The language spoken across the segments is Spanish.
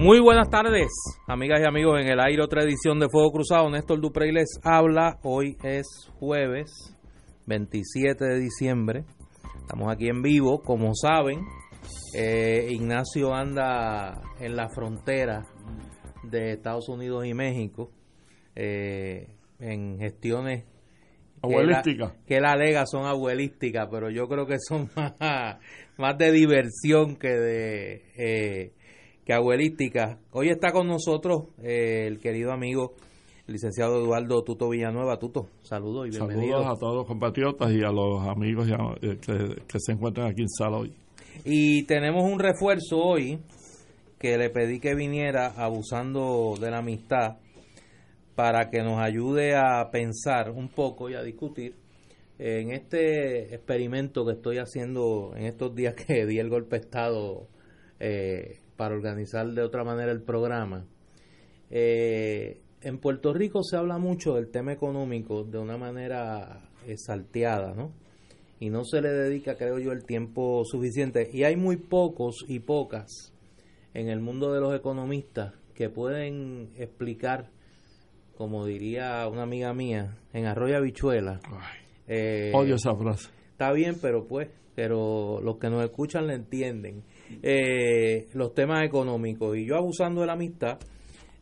Muy buenas tardes, amigas y amigos en el aire otra edición de Fuego Cruzado. Néstor Duprey les habla. Hoy es jueves 27 de diciembre. Estamos aquí en vivo. Como saben, eh, Ignacio anda en la frontera de Estados Unidos y México eh, en gestiones Abuelísticas. que él alega son abuelísticas, pero yo creo que son más, más de diversión que de eh, que abuelísticas. Hoy está con nosotros eh, el querido amigo el licenciado Eduardo Tuto Villanueva. Tuto, saludos y bienvenido. Saludos a todos los compatriotas y a los amigos eh, que, que se encuentran aquí en sala hoy. Y tenemos un refuerzo hoy que le pedí que viniera abusando de la amistad para que nos ayude a pensar un poco y a discutir en este experimento que estoy haciendo en estos días que di el golpe de Estado eh, para organizar de otra manera el programa. Eh, en Puerto Rico se habla mucho del tema económico de una manera eh, salteada, ¿no? y no se le dedica, creo yo, el tiempo suficiente. Y hay muy pocos y pocas en el mundo de los economistas que pueden explicar, como diría una amiga mía, en Arroyo Habichuela. eh, Odio esa frase. Está bien, pero pues, pero los que nos escuchan le entienden. Eh, los temas económicos. Y yo, abusando de la amistad,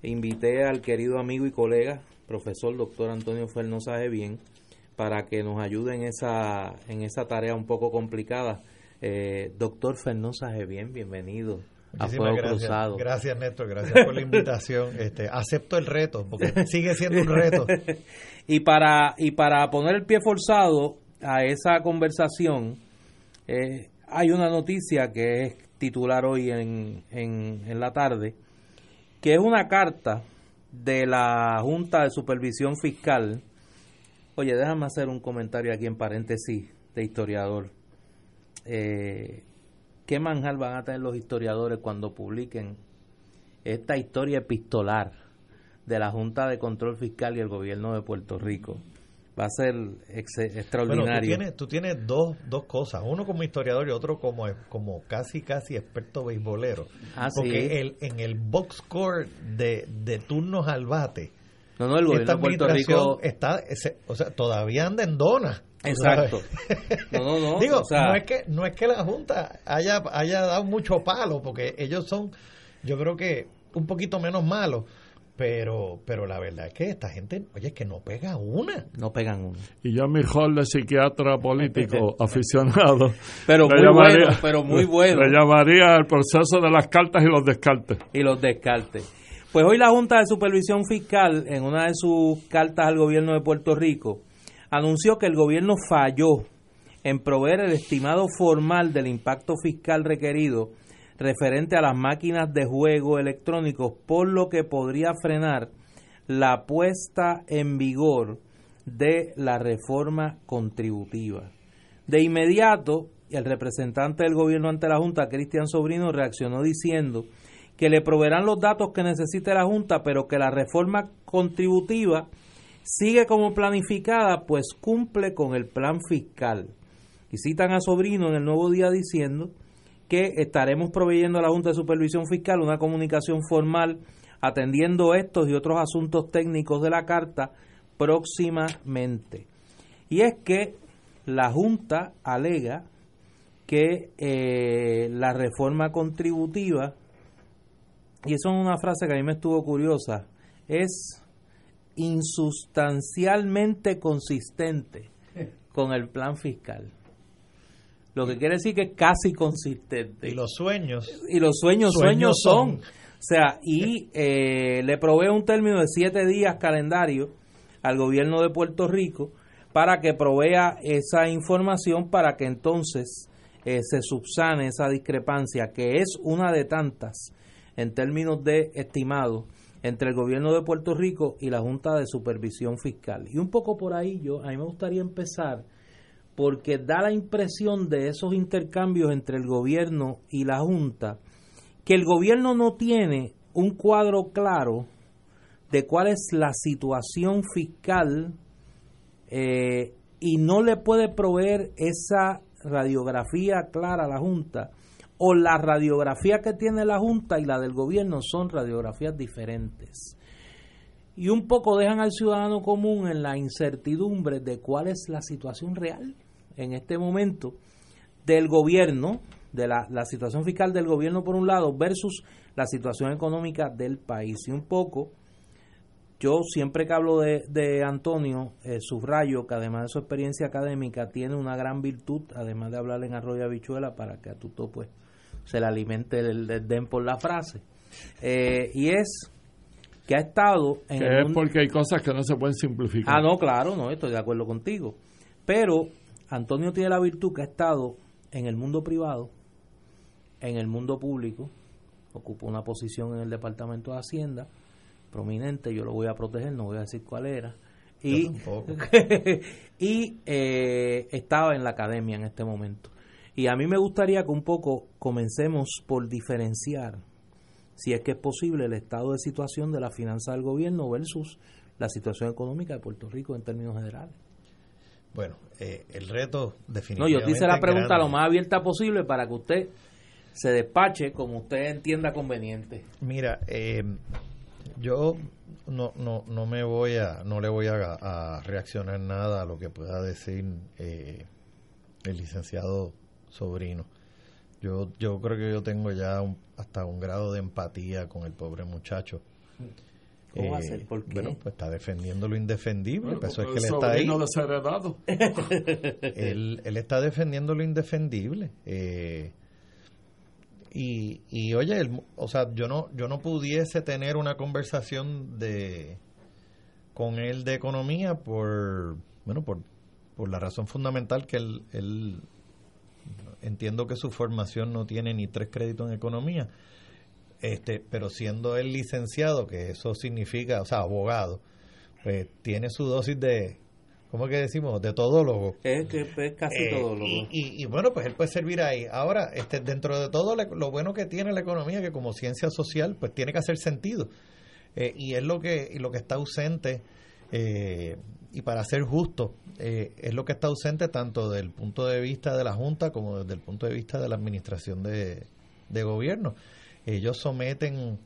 invité al querido amigo y colega, profesor doctor Antonio Fernosa de Bien, para que nos ayude en esa, en esa tarea un poco complicada. Eh, doctor Fernosa de Bien, bienvenido a Muchísimas gracias. Cruzado. Gracias, Néstor. Gracias por la invitación. Este, acepto el reto, porque sigue siendo un reto. y para y para poner el pie forzado a esa conversación eh, hay una noticia que es titular hoy en, en, en la tarde que es una carta de la Junta de Supervisión Fiscal oye déjame hacer un comentario aquí en paréntesis de historiador eh, ¿qué manjar van a tener los historiadores cuando publiquen esta historia epistolar de la Junta de Control Fiscal y el gobierno de Puerto Rico. Va a ser ex- Bueno, tú extraordinario. tienes, tú tienes dos, dos cosas. Uno como historiador y otro como, como casi, casi experto beisbolero. Ah, sí. Porque el, en el box score de, de turnos al bate, no, no, el gobierno esta de Puerto Rico. está, o sea, todavía anda en dona. Exacto. No, no, no. Digo, o sea, no es que no es que la junta haya haya dado mucho palo porque ellos son yo creo que un poquito menos malos, pero pero la verdad es que esta gente, oye, es que no pega una. no pegan uno. Y yo, mi de psiquiatra político aficionado, Pero muy llamaría- bueno, pero muy bueno. Le llamaría el proceso de las cartas y los descartes. y los descartes. Pues hoy la Junta de Supervisión Fiscal, en una de sus cartas al gobierno de Puerto Rico, anunció que el gobierno falló en proveer el estimado formal del impacto fiscal requerido referente a las máquinas de juego electrónicos, por lo que podría frenar la puesta en vigor de la reforma contributiva. De inmediato, el representante del gobierno ante la Junta, Cristian Sobrino, reaccionó diciendo que le proveerán los datos que necesite la Junta, pero que la reforma contributiva sigue como planificada, pues cumple con el plan fiscal. Y citan a Sobrino en el nuevo día diciendo que estaremos proveyendo a la Junta de Supervisión Fiscal una comunicación formal atendiendo estos y otros asuntos técnicos de la carta próximamente. Y es que la Junta alega que eh, la reforma contributiva, y eso es una frase que a mí me estuvo curiosa, es insustancialmente consistente con el plan fiscal. Lo que quiere decir que es casi consistente. Y los sueños. Y los sueños, Sueños sueños son. son. O sea, y eh, le provee un término de siete días calendario al gobierno de Puerto Rico para que provea esa información para que entonces eh, se subsane esa discrepancia, que es una de tantas en términos de estimado entre el gobierno de Puerto Rico y la Junta de Supervisión Fiscal. Y un poco por ahí yo, a mí me gustaría empezar porque da la impresión de esos intercambios entre el gobierno y la Junta, que el gobierno no tiene un cuadro claro de cuál es la situación fiscal eh, y no le puede proveer esa radiografía clara a la Junta o la radiografía que tiene la Junta y la del gobierno son radiografías diferentes. Y un poco dejan al ciudadano común en la incertidumbre de cuál es la situación real en este momento del gobierno, de la, la situación fiscal del gobierno por un lado versus la situación económica del país. Y un poco yo siempre que hablo de, de Antonio, eh, subrayo que además de su experiencia académica tiene una gran virtud, además de hablar en arroyo habichuela, para que a Tuto pues se le alimente el, den por la frase. Eh, y es que ha estado en... Que es porque hay cosas que no se pueden simplificar. Ah, no, claro, no, estoy de acuerdo contigo. Pero Antonio tiene la virtud que ha estado en el mundo privado, en el mundo público, ocupó una posición en el Departamento de Hacienda, prominente, yo lo voy a proteger, no voy a decir cuál era. Y, y eh, estaba en la academia en este momento. Y a mí me gustaría que un poco comencemos por diferenciar, si es que es posible, el estado de situación de la finanza del gobierno versus la situación económica de Puerto Rico en términos generales. Bueno, eh, el reto definitivamente. No, yo te hice la pregunta lo más abierta posible para que usted se despache como usted entienda conveniente. Mira, eh, yo no, no, no me voy a, no le voy a, reaccionar nada a lo que pueda decir eh, el licenciado sobrino. Yo, yo creo que yo tengo ya hasta un grado de empatía con el pobre muchacho. ¿Cómo va a ser? ¿Por Bueno, pues está defendiendo lo indefendible. Pues eso es que él está ahí. él, él está defendiendo lo indefendible. Eh, y, y oye, o sea, yo no, yo no pudiese tener una conversación de con él de economía por, bueno, por, por la razón fundamental que él, él entiendo que su formación no tiene ni tres créditos en economía, este, pero siendo él licenciado, que eso significa, o sea, abogado, pues tiene su dosis de ¿cómo que decimos? De todólogo. Es que es casi eh, todólogo. Y, y, bueno, pues él puede servir ahí. Ahora, este, dentro de todo lo bueno que tiene la economía, que como ciencia social, pues tiene que hacer sentido. Eh, y es lo que, y lo que está ausente, eh, y para ser justo, es lo que está ausente tanto desde el punto de vista de la Junta como desde el punto de vista de la administración de, de gobierno. Ellos someten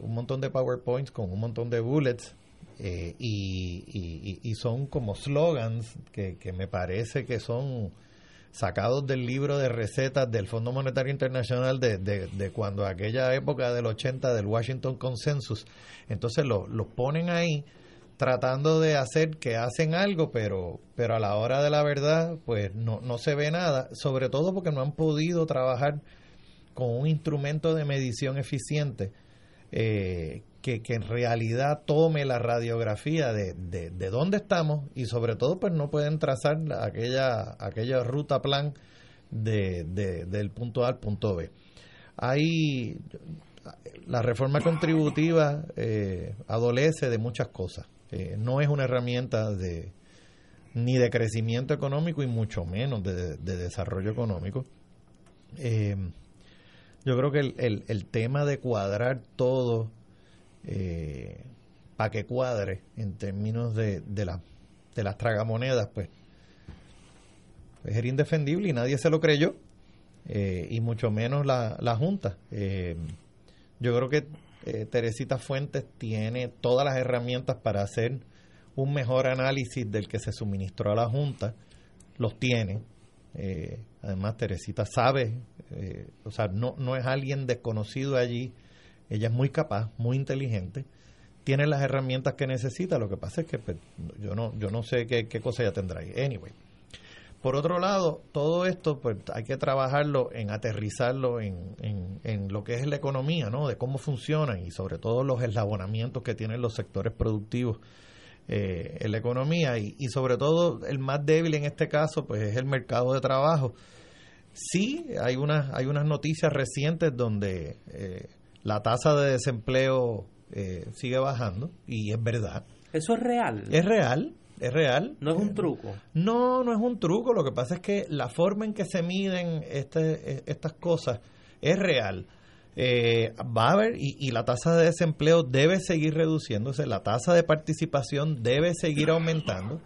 un montón de PowerPoints con un montón de bullets eh, y, son como slogans que, me parece que son sacados del libro de recetas del Fondo Monetario Internacional de, de, cuando aquella época del 80 del Washington Consensus. Entonces los lo ponen ahí tratando de hacer que hacen algo, pero, pero a la hora de la verdad, pues no, no se ve nada, sobre todo porque no han podido trabajar con un instrumento de medición eficiente eh, que, en realidad tome la radiografía de, de, dónde estamos y sobre todo pues no pueden trazar aquella, aquella ruta plan de, del punto A al punto B. Hay la reforma contributiva eh, adolece de muchas cosas. Eh, no es una herramienta de ni de crecimiento económico y mucho menos de, desarrollo económico. Yo creo que el, el, el tema de cuadrar todo eh, para que cuadre en términos de, de, la, de las tragamonedas, pues, pues, era indefendible y nadie se lo creyó, eh, y mucho menos la, la Junta. Eh, yo creo que eh, Teresita Fuentes tiene todas las herramientas para hacer un mejor análisis del que se suministró a la Junta, los tiene. además, Teresita sabe, o sea, no, no es alguien desconocido allí ella es muy capaz, muy inteligente, tiene las herramientas que necesita. Lo que pasa es que pues, yo no yo no sé qué, cosa ella tendrá ahí. Anyway. Por otro lado, todo esto pues hay que trabajarlo en aterrizarlo en, en, lo que es la economía, ¿no? De cómo funcionan y sobre todo los eslabonamientos que tienen los sectores productivos eh, en la economía y, y, sobre todo el más débil en este caso pues es el mercado de trabajo. Sí, hay unas, hay unas noticias recientes donde eh, la tasa de desempleo eh, sigue bajando y es verdad. ¿Eso es real? Es real, es real. ¿No es un truco? No, no es un truco. Lo que pasa es que la forma en que se miden este, estas cosas es real eh, va a haber y, la tasa de desempleo debe seguir reduciéndose, la tasa de participación debe seguir aumentando,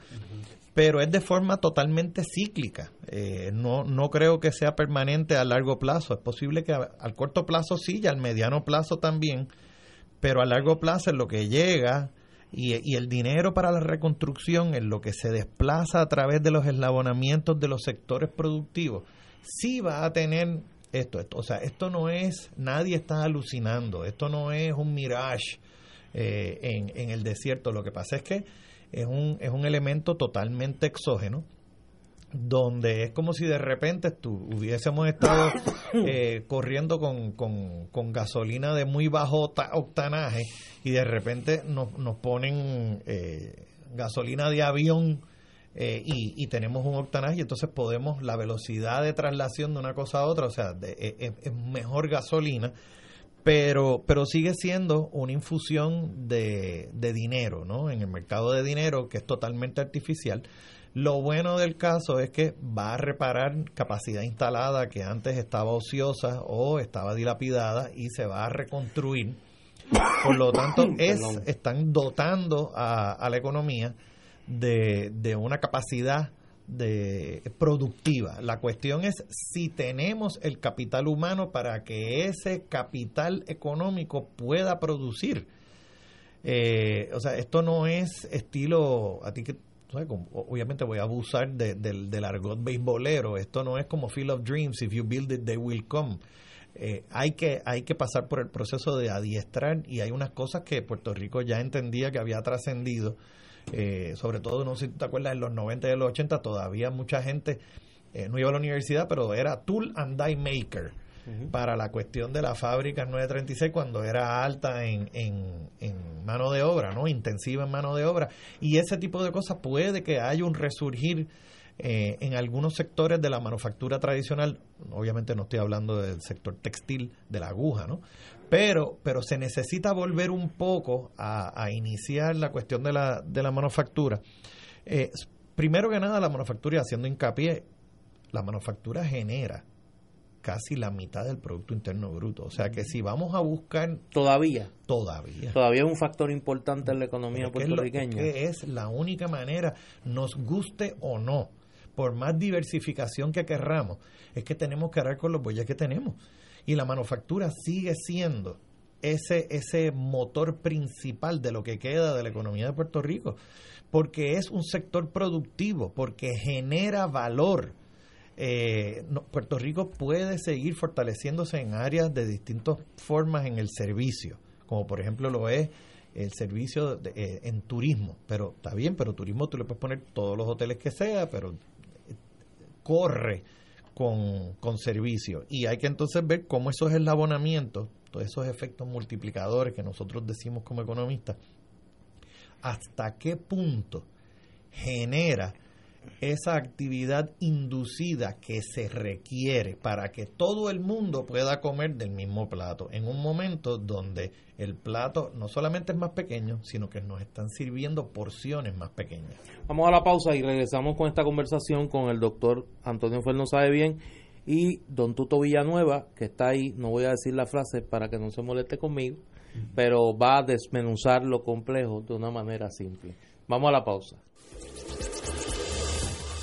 pero es de forma totalmente cíclica. Eh, no, no creo que sea permanente a largo plazo. Es posible que al corto plazo sí y al mediano plazo también, pero a largo plazo es lo que llega y, el dinero para la reconstrucción, en lo que se desplaza a través de los eslabonamientos de los sectores productivos, sí va a tener esto, esto. O sea, esto no es, nadie está alucinando, esto no es un mirage eh, en el desierto. Lo que pasa es que es un, es un elemento totalmente exógeno donde es como si de repente tú, hubiésemos estado eh, corriendo con, con, con, gasolina de muy bajo octanaje y de repente nos, nos ponen eh, gasolina de avión eh, y, tenemos un octanaje y entonces podemos la velocidad de traslación de una cosa a otra, o sea, e, e, es, mejor gasolina, pero, pero sigue siendo una infusión de, de dinero, ¿no? En el mercado de dinero que es totalmente artificial. Lo bueno del caso es que va a reparar capacidad instalada que antes estaba ociosa o estaba dilapidada y se va a reconstruir. Por lo tanto, es, están dotando a, a la economía de, de una capacidad de productiva. La cuestión es si tenemos el capital humano para que ese capital económico pueda producir. Eh, o sea, esto no es estilo, a ti que, obviamente voy a abusar del, del argot beisbolero, esto no es como Field of Dreams, if you build it, they will come. Eh, hay, que, hay que pasar por el proceso de adiestrar y hay unas cosas que Puerto Rico ya entendía que había trascendido eh, sobre todo, no sé si te acuerdas, en los 90 y los 80 todavía mucha gente eh, no iba a la universidad, pero era tool and die maker para la cuestión de la fábrica 936 cuando era alta en, en, en, mano de obra, ¿no? Intensiva en mano de obra. Y ese tipo de cosas puede que haya un resurgir eh, en algunos sectores de la manufactura tradicional, obviamente no estoy hablando del sector textil, de la aguja, ¿no? Pero, pero se necesita volver un poco a, iniciar la cuestión de la, de la manufactura. Eh, primero que nada, la manufactura, haciendo hincapié, la manufactura genera casi la mitad del Producto Interno Bruto. O sea que si vamos a buscar... Todavía. Todavía. Todavía es un factor importante en la economía puertorriqueña. Es, es la única manera, nos guste o no, por más diversificación que querramos, es que tenemos que hablar con los bueyes que tenemos. Y la manufactura sigue siendo ese, ese motor principal de lo que queda de la economía de Puerto Rico, porque es un sector productivo, porque genera valor. Eh, Puerto Rico puede seguir fortaleciéndose en áreas de distintas formas en el servicio, como por ejemplo lo es el servicio eh, en turismo, pero está bien, pero turismo tú le puedes poner todos los hoteles que sea, pero corre con, con servicio. Y hay que entonces ver cómo esos eslabonamientos, todos esos efectos multiplicadores que nosotros decimos como economistas, hasta qué punto genera esa actividad inducida que se requiere para que todo el mundo pueda comer del mismo plato en un momento donde el plato no solamente es más pequeño, sino que nos están sirviendo porciones más pequeñas. Vamos a la pausa y regresamos con esta conversación con el doctor Antonio Ferno Sabe Bien y don Tuto Villanueva, que está ahí, no voy a decir la frase para que no se moleste conmigo, pero va a desmenuzar lo complejo de una manera simple. Vamos a la pausa.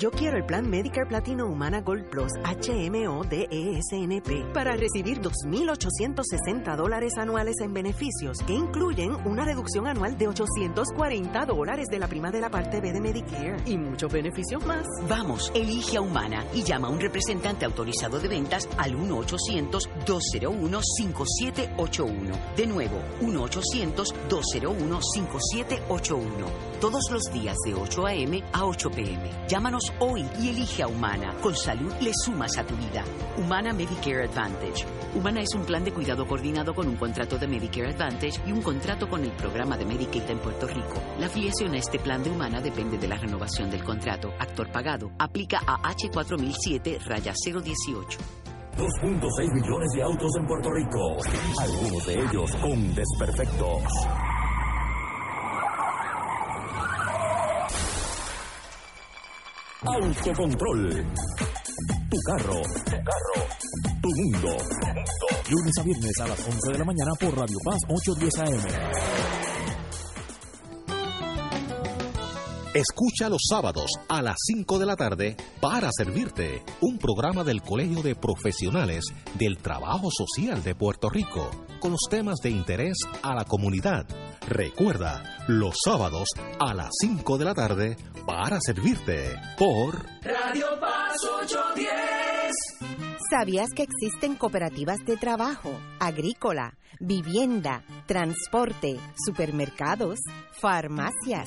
Yo quiero el plan Medicare Platino Humana Gold Plus HMO DESNP para recibir 2.860 dólares anuales en beneficios que incluyen una reducción anual de 840 dólares de la prima de la parte B de Medicare y muchos beneficios más. Vamos, elige a Humana y llama a un representante autorizado de ventas al 1-800-201-5781. De nuevo, 1-800-201-5781. Todos los días de 8 a.m. a 8 p.m. Llámanos hoy y elige a Humana. Con salud le sumas a tu vida. Humana Medicare Advantage. Humana es un plan de cuidado coordinado con un contrato de Medicare Advantage y un contrato con el programa de Medicaid en Puerto Rico. La afiliación a este plan de Humana depende de la renovación del contrato. Actor pagado. Aplica a H4007 raya 018. 2.6 millones de autos en Puerto Rico, algunos de ellos con desperfectos. Autocontrol. Tu carro. Tu carro. Tu mundo. Lunes a viernes a las 11 de la mañana por Radio Paz 810 AM. Escucha los sábados a las 5 de la tarde para servirte un programa del Colegio de Profesionales del Trabajo Social de Puerto Rico con los temas de interés a la comunidad. Recuerda, los sábados a las 5 de la tarde para servirte por Radio Paz 810. ¿Sabías que existen cooperativas de trabajo, agrícola, vivienda, transporte, supermercados, farmacias,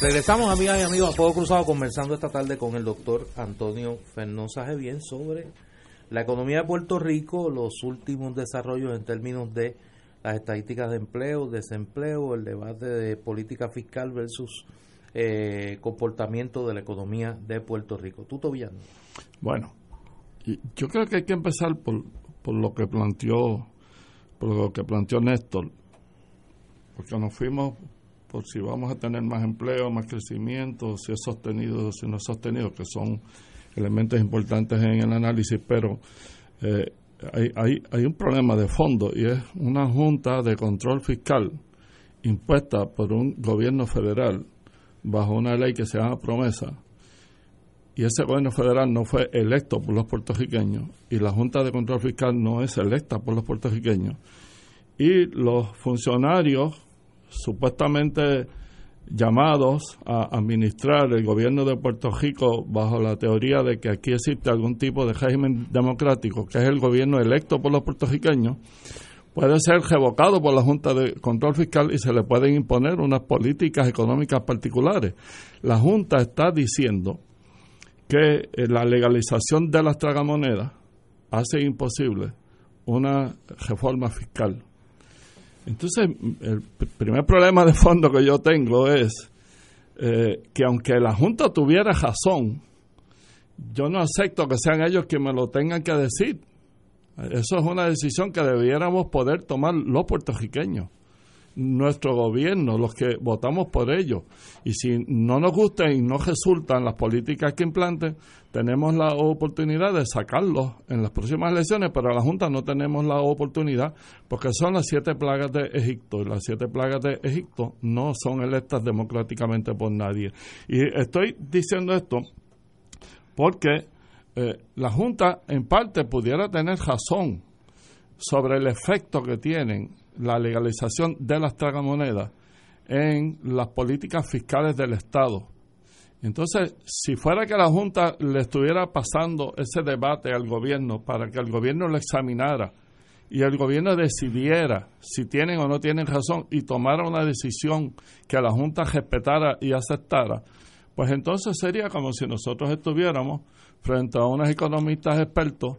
Regresamos, amigas y amigos, a Fuego Cruzado conversando esta tarde con el doctor Antonio Fernández bien sobre la economía de Puerto Rico, los últimos desarrollos en términos de las estadísticas de empleo, desempleo, el debate de política fiscal versus eh, comportamiento de la economía de Puerto Rico. ¿Tú, Villano? Bueno, yo creo que hay que empezar por, por lo que planteó por lo que planteó Néstor porque nos fuimos por si vamos a tener más empleo, más crecimiento, si es sostenido o si no es sostenido, que son elementos importantes en el análisis, pero eh, hay, hay, hay un problema de fondo y es una junta de control fiscal impuesta por un gobierno federal bajo una ley que se llama promesa. Y ese gobierno federal no fue electo por los puertorriqueños y la Junta de Control Fiscal no es electa por los puertorriqueños. Y los funcionarios supuestamente llamados a administrar el gobierno de Puerto Rico bajo la teoría de que aquí existe algún tipo de régimen democrático, que es el gobierno electo por los puertorriqueños, puede ser revocado por la Junta de Control Fiscal y se le pueden imponer unas políticas económicas particulares. La Junta está diciendo que eh, la legalización de las tragamonedas hace imposible una reforma fiscal entonces, el primer problema de fondo que yo tengo es eh, que aunque la Junta tuviera razón, yo no acepto que sean ellos quienes me lo tengan que decir. Eso es una decisión que debiéramos poder tomar los puertorriqueños nuestro gobierno, los que votamos por ellos. Y si no nos gustan y no resultan las políticas que implanten, tenemos la oportunidad de sacarlos en las próximas elecciones, pero a la Junta no tenemos la oportunidad porque son las siete plagas de Egipto y las siete plagas de Egipto no son electas democráticamente por nadie. Y estoy diciendo esto porque eh, la Junta en parte pudiera tener razón sobre el efecto que tienen la legalización de las tragamonedas en las políticas fiscales del Estado. Entonces, si fuera que la Junta le estuviera pasando ese debate al gobierno para que el gobierno lo examinara y el gobierno decidiera si tienen o no tienen razón y tomara una decisión que la Junta respetara y aceptara, pues entonces sería como si nosotros estuviéramos frente a unos economistas expertos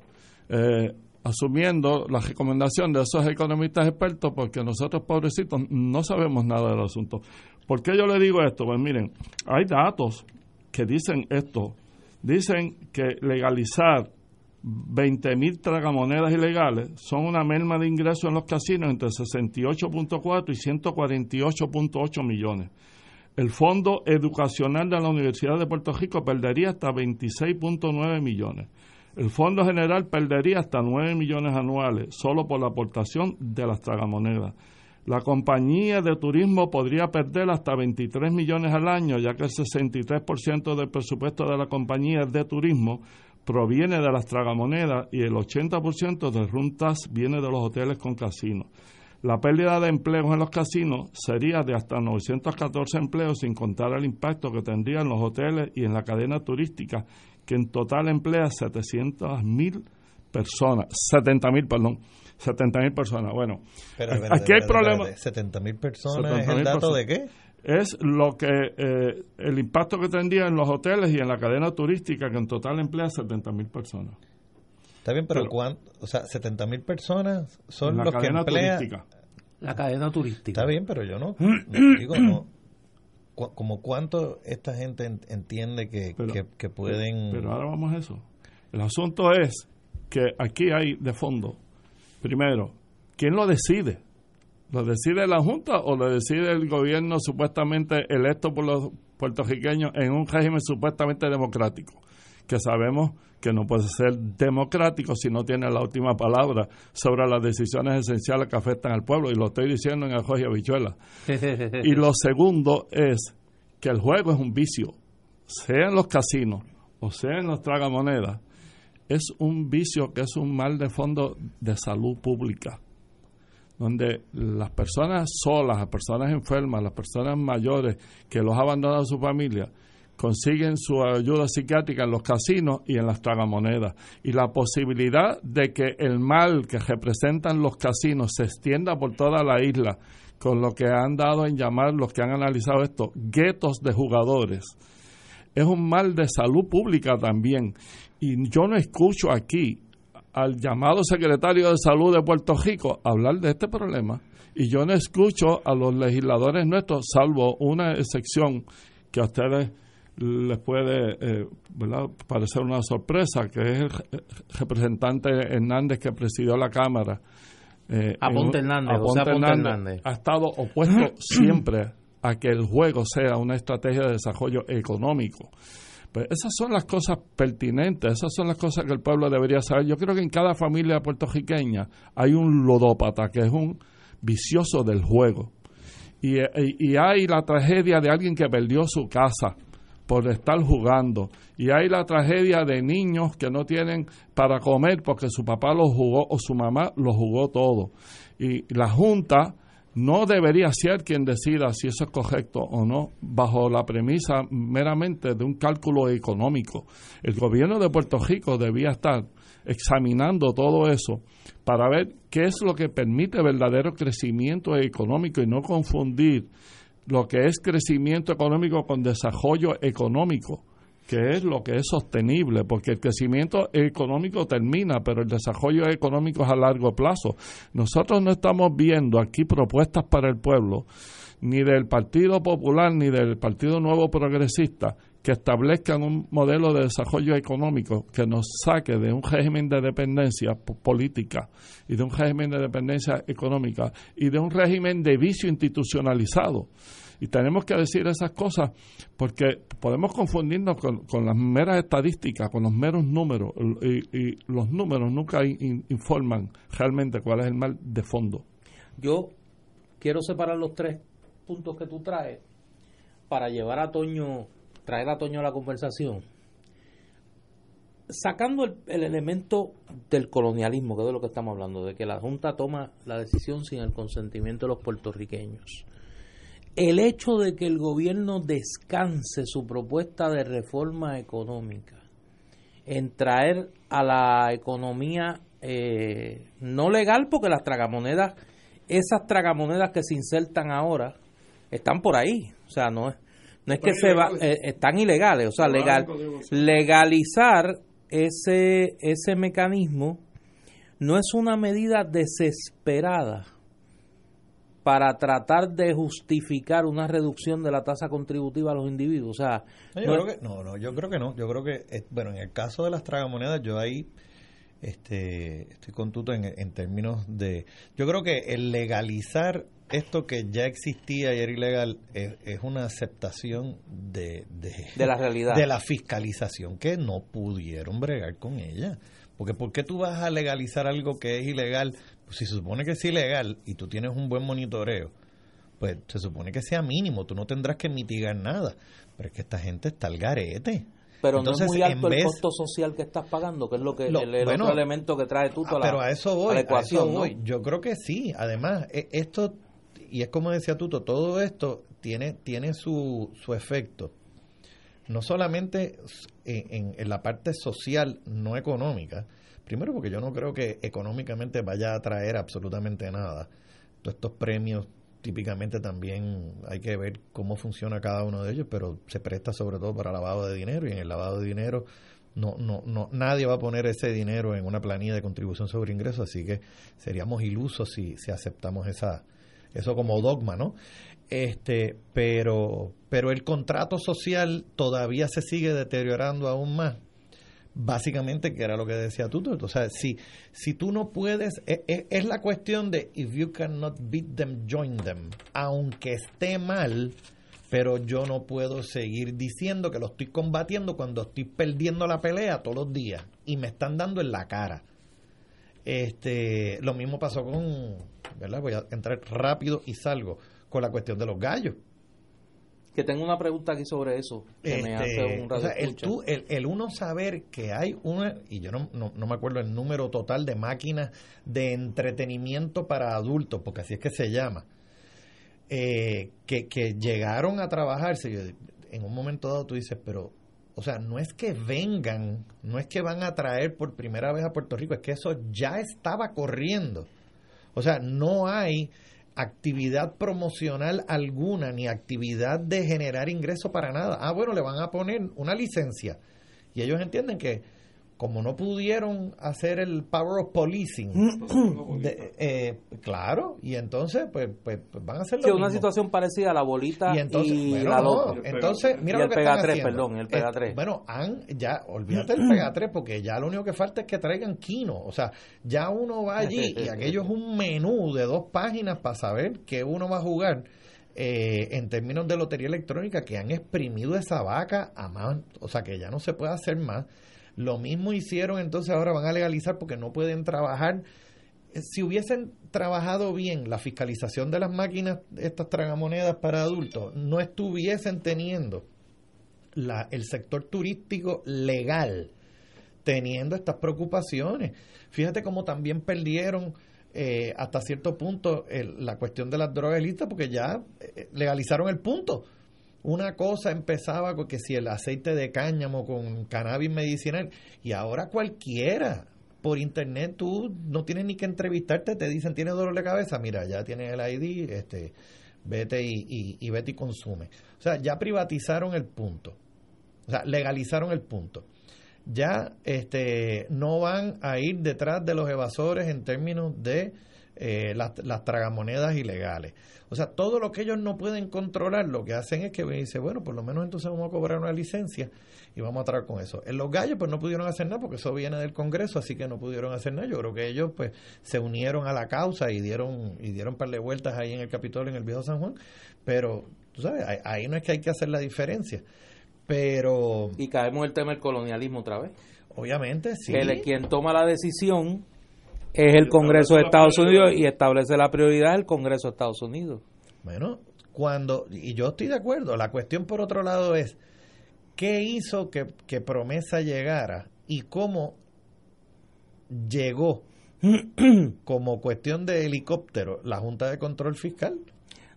eh, asumiendo la recomendación de esos economistas expertos porque nosotros pobrecitos no sabemos nada del asunto. ¿Por qué yo le digo esto? Pues miren, hay datos que dicen esto. Dicen que legalizar 20.000 tragamonedas ilegales son una merma de ingresos en los casinos entre 68.4 y 148.8 millones. El Fondo Educacional de la Universidad de Puerto Rico perdería hasta 26.9 millones. El Fondo General perdería hasta 9 millones anuales solo por la aportación de las tragamonedas. La compañía de turismo podría perder hasta 23 millones al año, ya que el 63% del presupuesto de la compañía de turismo proviene de las tragamonedas y el 80% de runtas viene de los hoteles con casinos. La pérdida de empleos en los casinos sería de hasta 914 empleos sin contar el impacto que tendría en los hoteles y en la cadena turística, que en total emplea 700 mil personas, 70 mil, perdón, 70 mil personas. Bueno, aquí hay problemas. 70 mil personas, ¿es el dato de qué? Es lo que eh, el impacto que tendría en los hoteles y en la cadena turística, que en total emplea 70 mil personas. Está bien, pero, ¿cuánto? O sea, 70 mil personas son los que emplean. Turística. La cadena turística. Está bien, pero yo no. digo, no. Como cuánto esta gente entiende que, que, pueden. Pero ahora vamos a eso. El asunto es que aquí hay de fondo, primero, ¿quién lo decide? ¿Lo decide la Junta o lo decide el gobierno supuestamente electo por los puertorriqueños en un régimen supuestamente democrático? Que sabemos que no puede ser democrático si no tiene la última palabra sobre las decisiones esenciales que afectan al pueblo. Y lo estoy diciendo en el y Habichuela. y lo segundo es que el juego es un vicio, sea en los casinos o sea en los tragamonedas, es un vicio que es un mal de fondo de salud pública, donde las personas solas, las personas enfermas, las personas mayores que los abandonan a su familia, consiguen su ayuda psiquiátrica en los casinos y en las tragamonedas. Y la posibilidad de que el mal que representan los casinos se extienda por toda la isla, con lo que han dado en llamar los que han analizado esto, guetos de jugadores, es un mal de salud pública también. Y yo no escucho aquí al llamado secretario de salud de Puerto Rico hablar de este problema. Y yo no escucho a los legisladores nuestros, salvo una excepción que ustedes les puede eh, parecer una sorpresa, que es el representante Hernández que presidió la Cámara. Eh, Aponte Hernández, Hernández, ha estado opuesto siempre a que el juego sea una estrategia de desarrollo económico. Pues esas son las cosas pertinentes, esas son las cosas que el pueblo debería saber. Yo creo que en cada familia puertorriqueña hay un ludópata, que es un vicioso del juego. Y, y, hay la tragedia de alguien que perdió su casa por estar jugando. Y hay la tragedia de niños que no tienen para comer porque su papá lo jugó o su mamá lo jugó todo. Y la Junta no debería ser quien decida si eso es correcto o no, bajo la premisa meramente de un cálculo económico. El gobierno de Puerto Rico debía estar examinando todo eso para ver qué es lo que permite verdadero crecimiento económico y no confundir lo que es crecimiento económico con desarrollo económico, que es lo que es sostenible, porque el crecimiento económico termina, pero el desarrollo económico es a largo plazo. Nosotros no estamos viendo aquí propuestas para el pueblo, ni del Partido Popular ni del Partido Nuevo Progresista, que establezcan un modelo de desarrollo económico que nos saque de un régimen de dependencia política y de un régimen de dependencia económica y de un régimen de vicio institucionalizado. Y tenemos que decir esas cosas porque podemos confundirnos con, las meras estadísticas, con los meros números, y, los números nunca informan realmente cuál es el mal de fondo. Yo quiero separar los tres puntos que tú traes para llevar a Toño traer a Toño a la conversación, sacando el, elemento del colonialismo, que es de lo que estamos hablando, de que la Junta toma la decisión sin el consentimiento de los puertorriqueños. El hecho de que el gobierno descanse su propuesta de reforma económica en traer a la economía eh, no legal, porque las tragamonedas, esas tragamonedas que se insertan ahora, están por ahí. O sea, no es no es que se va, eh, están ilegales, o sea, legal, legalizar ese, ese mecanismo no es una medida desesperada para tratar de justificar una reducción de la tasa contributiva a los individuos. O sea, no, yo creo que, no, no, yo creo que no. Yo creo que, eh, bueno, en el caso de las tragamonedas, yo ahí este, estoy con Tuto en, en términos de... Yo creo que el legalizar esto que ya existía y era ilegal es, una aceptación de, de, la realidad. De la fiscalización que no pudieron bregar con ella. Porque ¿por qué tú vas a legalizar algo que es ilegal? Si se supone que es ilegal y tú tienes un buen monitoreo, pues se supone que sea mínimo, tú no tendrás que mitigar nada. Pero es que esta gente está al garete. Pero Entonces, no es muy alto el costo social que estás pagando, que es lo que Lo- el, el bueno, otro elemento que trae tú Ah, a la, pero a eso voy, a la a ecuación, voy. Yo creo que sí. Además, e- esto, y es como decía Tuto, todo esto tiene, tiene su, su efecto. No solamente en, en- en la parte social, no económica. Primero porque yo no creo que económicamente vaya a traer absolutamente nada. Todos estos premios típicamente también hay que ver cómo funciona cada uno de ellos, pero se presta sobre todo para lavado de dinero y en el lavado de dinero no, no, no, nadie va a poner ese dinero en una planilla de contribución sobre ingresos, así que seríamos ilusos si, si aceptamos esa, eso como dogma, ¿no? Este, pero, pero el contrato social todavía se sigue deteriorando aún más. Básicamente, que era lo que decía tú, o sea, si, si tú no puedes, e- e- es, la cuestión de if you cannot beat them, join them. Aunque esté mal, pero yo no puedo seguir diciendo que lo estoy combatiendo cuando estoy perdiendo la pelea todos los días y me están dando en la cara. Este, lo mismo pasó con, ¿verdad? Voy a entrar rápido y salgo con la cuestión de los gallos. Que tengo una pregunta aquí sobre eso, que me Este, hace un o sea, el, tú- el, el uno saber que hay una, y yo no, no, no me acuerdo el número total de máquinas de entretenimiento para adultos, porque así es que se llama, eh, que, que llegaron a trabajarse. Yo- en un momento dado tú dices, pero, o sea, no es que vengan, no es que van a traer por primera vez a Puerto Rico, es que eso ya estaba corriendo. O sea, no hay actividad promocional alguna ni actividad de generar ingreso para nada. Ah, bueno, le van a poner una licencia. Y ellos entienden que como no pudieron hacer el power of policing, de- eh, claro, y entonces pues, pues, pues van a hacer lo Sí, una situación parecida a la bolita Y y, entonces, bueno, la no, entonces, mira Y lo el que Pega están 3, haciendo. perdón, el Pega Eh, 3. bueno, han, ya, olvídate del Pega 3, porque ya lo único que falta es que traigan Kino. O sea, ya uno va allí y aquello es un menú de dos páginas para saber qué uno va a jugar. eh, en términos de lotería electrónica, que han exprimido esa vaca a más, o sea, que ya no se puede hacer más. Lo mismo hicieron, entonces ahora van a legalizar porque no pueden trabajar si hubiesen trabajado bien la fiscalización de las máquinas, estas tragamonedas para adultos, no estuviesen teniendo la, el sector turístico legal teniendo estas preocupaciones. Fíjate cómo también perdieron eh, hasta cierto punto el- la cuestión de las drogas ilícitas porque ya eh, legalizaron el punto. Una cosa empezaba con que si el aceite de cáñamo con cannabis medicinal y ahora cualquiera por internet tú no tienes ni que entrevistarte, te dicen tienes dolor de cabeza, mira, ya tienes el ID, este, vete y, y, y vete y consume. O sea, ya privatizaron el punto. O sea, legalizaron el punto. Ya este, no van a ir detrás de los evasores en términos de eh, las, las tragamonedas ilegales. O sea, todo lo que ellos no pueden controlar, lo que hacen es que dicen, bueno, por lo menos entonces vamos a cobrar una licencia y vamos a traer con eso. En los gallos, pues no pudieron hacer nada porque eso viene del Congreso, así que no pudieron hacer nada. Yo creo que ellos, pues, se unieron a la causa y dieron y dieron un par de vueltas ahí en el Capitolio, en el Viejo San Juan. Pero, tú sabes, ahí, ahí no es que hay que hacer la diferencia. Pero, Y caemos el tema del colonialismo otra vez. obviamente, sí. Que le- quien toma la decisión es el Congreso de Estados Unidos y establece la prioridad el Congreso de Estados Unidos. Bueno, cuando, y yo estoy de acuerdo, la cuestión por otro lado es, ¿qué hizo que, que Promesa llegara y cómo llegó como cuestión de helicóptero la Junta de Control Fiscal?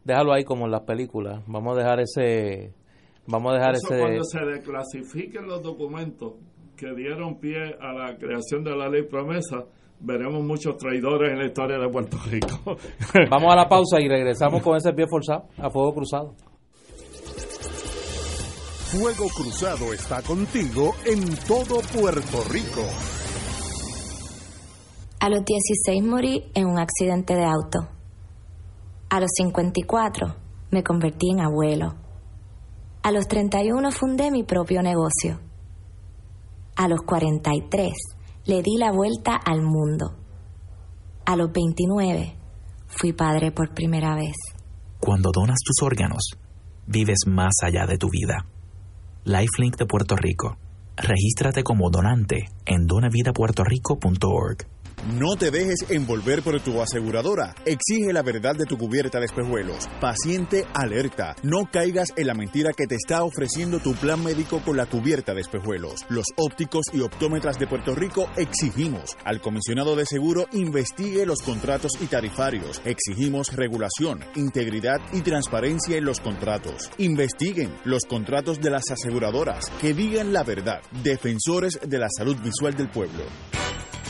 Déjalo ahí como en las películas. Vamos a dejar ese... Vamos a dejar Eso ese... cuando se declasifiquen los documentos que dieron pie a la creación de la ley promesa, veremos muchos traidores en la historia de Puerto Rico. Vamos a la pausa y regresamos con ese pie forzado, a fuego cruzado. Fuego Cruzado está contigo en todo Puerto Rico. A los 16 morí en un accidente de auto. A los 54 me convertí en abuelo. A los 31 fundé mi propio negocio. A los 43 le di la vuelta al mundo. A los 29 fui padre por primera vez. Cuando donas tus órganos, vives más allá de tu vida. Lifelink de Puerto Rico. Regístrate como donante en donavidapuertorico.org. No te dejes envolver por tu aseguradora. Exige la verdad de tu cubierta de espejuelos. Paciente alerta. No caigas en la mentira que te está ofreciendo tu plan médico con la cubierta de espejuelos. Los ópticos y optómetras de Puerto Rico exigimos al comisionado de seguro investigue los contratos y tarifarios. Exigimos regulación, integridad y transparencia en los contratos. Investiguen los contratos de las aseguradoras. Que digan la verdad. Defensores de la salud visual del pueblo.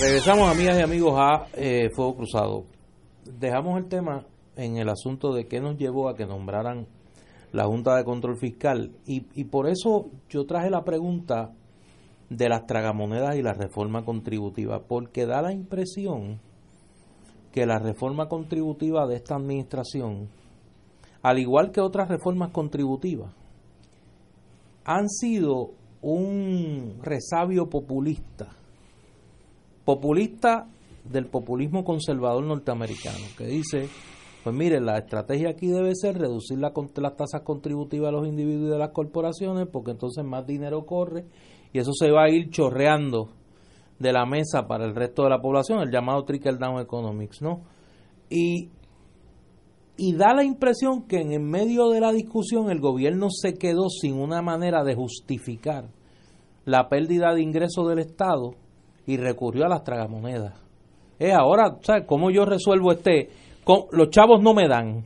Regresamos, amigas y amigos, a eh, Fuego Cruzado. Dejamos el tema en el asunto de qué nos llevó a que nombraran la Junta de Control Fiscal. Y, y por eso yo traje la pregunta de las tragamonedas y la reforma contributiva, porque da la impresión que la reforma contributiva de esta administración, al igual que otras reformas contributivas, han sido un resabio populista populista del populismo conservador norteamericano, que dice, pues mire, la estrategia aquí debe ser reducir la, las tasas contributivas de los individuos y de las corporaciones, porque entonces más dinero corre y eso se va a ir chorreando de la mesa para el resto de la población, el llamado trickle down economics, ¿no? Y, y da la impresión que en medio de la discusión el gobierno se quedó sin una manera de justificar la pérdida de ingresos del Estado y recurrió a las tragamonedas. Es ahora, ¿sabes cómo yo resuelvo este? Con, los chavos no me dan,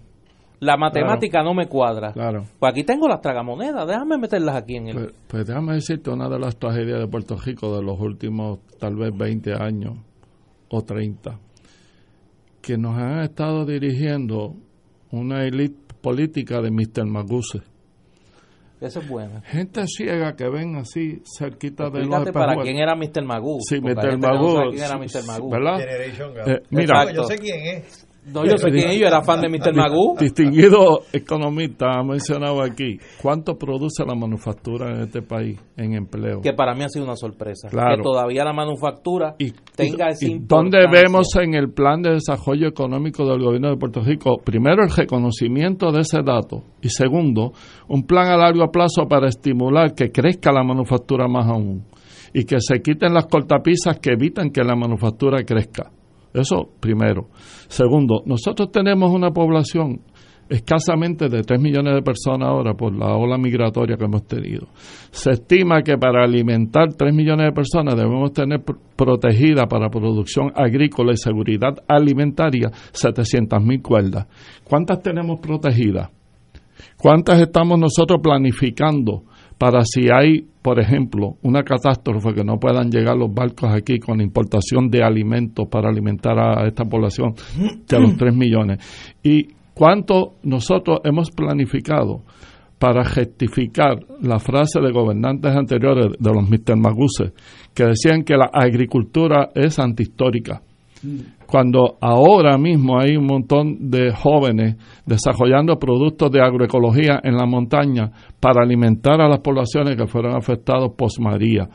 la matemática no me cuadra. Claro. Pues aquí tengo las tragamonedas, déjame meterlas aquí en el. Pues, pues, déjame decirte una de las tragedias de Puerto Rico de los últimos tal vez 20 años o 30, que nos han estado dirigiendo una élite política de Mr. Maguse eso es bueno. Gente ciega que ven así cerquita de los para quién era Mr. Magoo. Sí, Mr. Magoo. No quién era Mr. Magoo. ¿Verdad? Eh, mira, yo sé quién es. No, yo sé quién es, yo era fan de Mr. Magoo. Distinguido economista ha mencionado aquí, ¿cuánto produce la manufactura en este país en empleo? Que para mí ha sido una sorpresa. Claro. Que todavía la manufactura y, tenga ese y ¿Dónde vemos en el plan de desarrollo económico del gobierno de Puerto Rico, primero, el reconocimiento de ese dato y segundo, un plan a largo plazo para estimular que crezca la manufactura más aún y que se quiten las cortapisas que evitan que la manufactura crezca? Eso primero. Segundo, nosotros tenemos una población escasamente de 3 millones de personas ahora por la ola migratoria que hemos tenido. Se estima que para alimentar 3 millones de personas debemos tener protegida para producción agrícola y seguridad alimentaria 700 mil cuerdas. ¿Cuántas tenemos protegidas? ¿Cuántas estamos nosotros planificando para si hay, por ejemplo, una catástrofe que no puedan llegar los barcos aquí con importación de alimentos para alimentar a esta población de los 3 millones. ¿Y cuánto nosotros hemos planificado para rectificar la frase de gobernantes anteriores de los Mr. Maguse que decían que la agricultura es antihistórica? Cuando ahora mismo hay un montón de jóvenes desarrollando productos de agroecología en la montaña para alimentar a las poblaciones que fueron afectadas post María.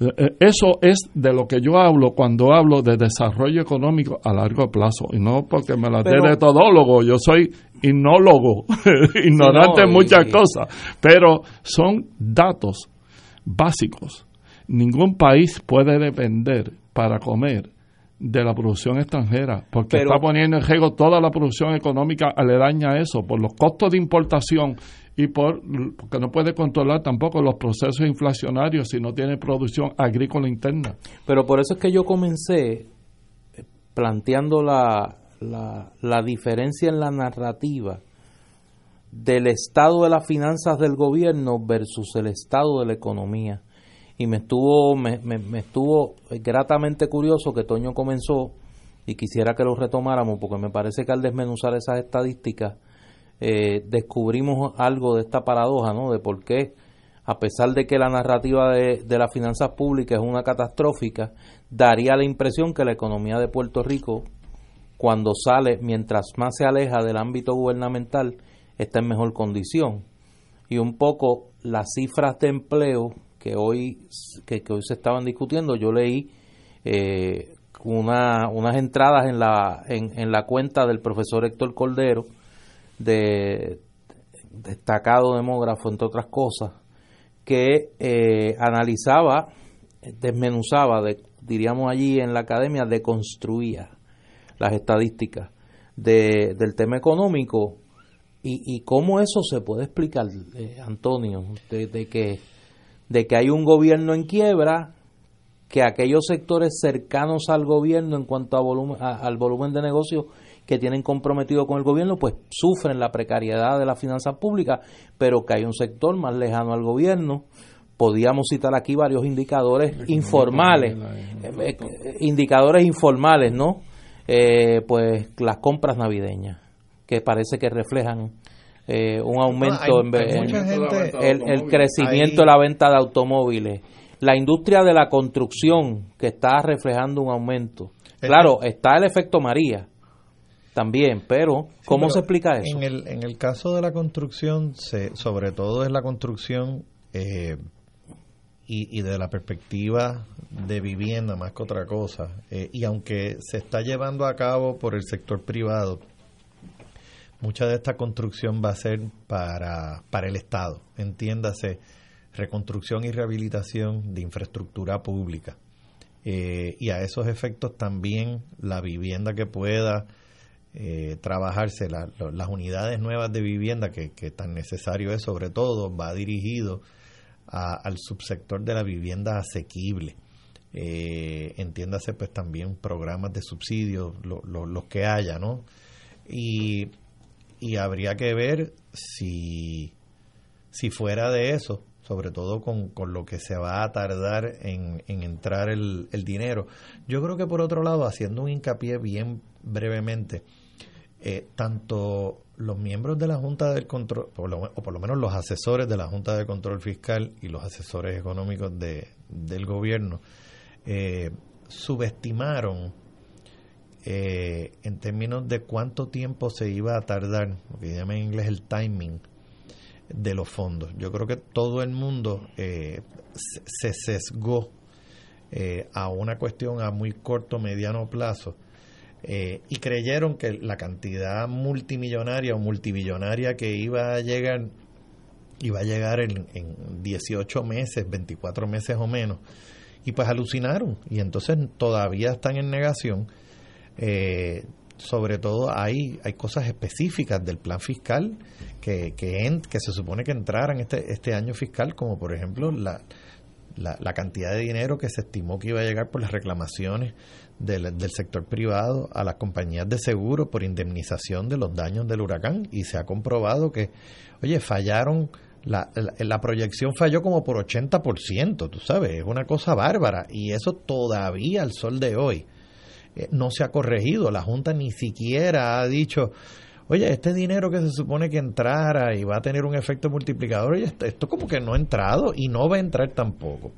Eh, eh, eso es de lo que yo hablo cuando hablo de desarrollo económico a largo plazo, y no porque me la dé de todólogo, yo soy inólogo, ignorante en muchas cosas, pero son datos básicos. Ningún país puede depender para comer de la producción extranjera, porque está poniendo en riesgo toda la producción económica aledaña a eso, por los costos de importación y por porque no puede controlar tampoco los procesos inflacionarios si no tiene producción agrícola interna. Pero por eso es que yo comencé planteando la, la, la diferencia en la narrativa del estado de las finanzas del gobierno versus el estado de la economía y me estuvo me, me, estuvo gratamente curioso que Toño comenzó y quisiera que lo retomáramos porque me parece que al desmenuzar esas estadísticas eh, descubrimos algo de esta paradoja, ¿no? De por qué, a pesar de que la narrativa de, de las finanzas públicas es una catastrófica, daría la impresión que la economía de Puerto Rico, cuando sale, mientras más se aleja del ámbito gubernamental, está en mejor condición. Y un poco las cifras de empleo que hoy, que, hoy se estaban discutiendo, yo leí eh, una, unas entradas en la, en, la cuenta del profesor Héctor Cordero, de, destacado demógrafo, entre otras cosas, que eh, analizaba, desmenuzaba, de, diríamos allí en la academia, deconstruía las estadísticas de, del tema económico y, y cómo eso se puede explicar, eh, Antonio, de, que de que hay un gobierno en quiebra, que aquellos sectores cercanos al gobierno en cuanto a volumen, al volumen de negocio que tienen comprometido con el gobierno, pues sufren la precariedad de la finanza pública, pero que hay un sector más lejano al gobierno. Podíamos citar aquí varios indicadores informales, eh, eh, indicadores informales, ¿no? Eh, pues las compras navideñas, que parece que reflejan eh, un aumento en, el, crecimiento de la venta de automóviles, la industria de la construcción que está reflejando un aumento. Claro, está el efecto María también, pero ¿cómo se explica eso? En el, en el caso de la construcción, se, sobre todo es la construcción eh, y, y, de la perspectiva de vivienda más que otra cosa, eh, y aunque se está llevando a cabo por el sector privado, mucha de esta construcción va a ser para, para el Estado, entiéndase, reconstrucción y rehabilitación de infraestructura pública. Eh, y a esos efectos también la vivienda que pueda eh, trabajarse, las unidades nuevas de vivienda que, tan necesario es, sobre todo, va dirigido al subsector de la vivienda asequible. Eh, entiéndase pues también programas de subsidios, los que haya, ¿no? Y y habría que ver si, si fuera de eso, sobre todo con, con lo que se va a tardar en, en entrar el, el, dinero. Yo creo que por otro lado, haciendo un hincapié bien brevemente, eh, tanto los miembros de la Junta del Control, o por lo menos los asesores de la Junta de Control Fiscal y los asesores económicos de, del gobierno, eh, subestimaron eh, en términos de cuánto tiempo se iba a tardar, lo que llaman en inglés el timing de los fondos. Yo creo que todo el mundo eh, se sesgó eh, a una cuestión a muy corto, mediano plazo y creyeron que la cantidad multimillonaria o multibillonaria que iba a llegar iba a llegar en, en 18 meses, 24 meses o menos. Y pues alucinaron y entonces todavía están en negación eh, sobre todo hay, hay cosas específicas del plan fiscal que, que, que se supone que entraran este, este año fiscal, como por ejemplo la, la, cantidad de dinero que se estimó que iba a llegar por las reclamaciones del, del sector privado a las compañías de seguro por indemnización de los daños del huracán. Y se ha comprobado que, oye, fallaron, la, la, la proyección falló como por 80%, tú sabes, es una cosa bárbara. Y eso todavía al sol de hoy eh, no se ha corregido. La Junta ni siquiera ha dicho, oye, este dinero que se supone que entrara y va a tener un efecto multiplicador, oye, esto, como que no ha entrado y no va a entrar tampoco.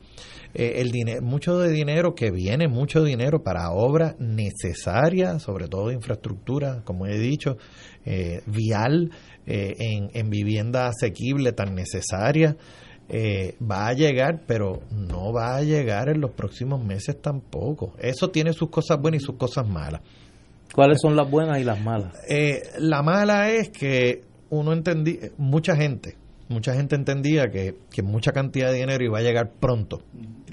Eh, el dinero, mucho de dinero que viene, mucho dinero para obras necesarias, sobre todo de infraestructura, como he dicho, eh, vial, en, en vivienda asequible tan necesaria. Eh, va a llegar, pero no va a llegar en los próximos meses tampoco. Eso tiene sus cosas buenas y sus cosas malas. ¿Cuáles son las buenas y las malas? Eh, la mala es que uno entendí, mucha gente, mucha gente entendía que, que mucha cantidad de dinero iba a llegar pronto.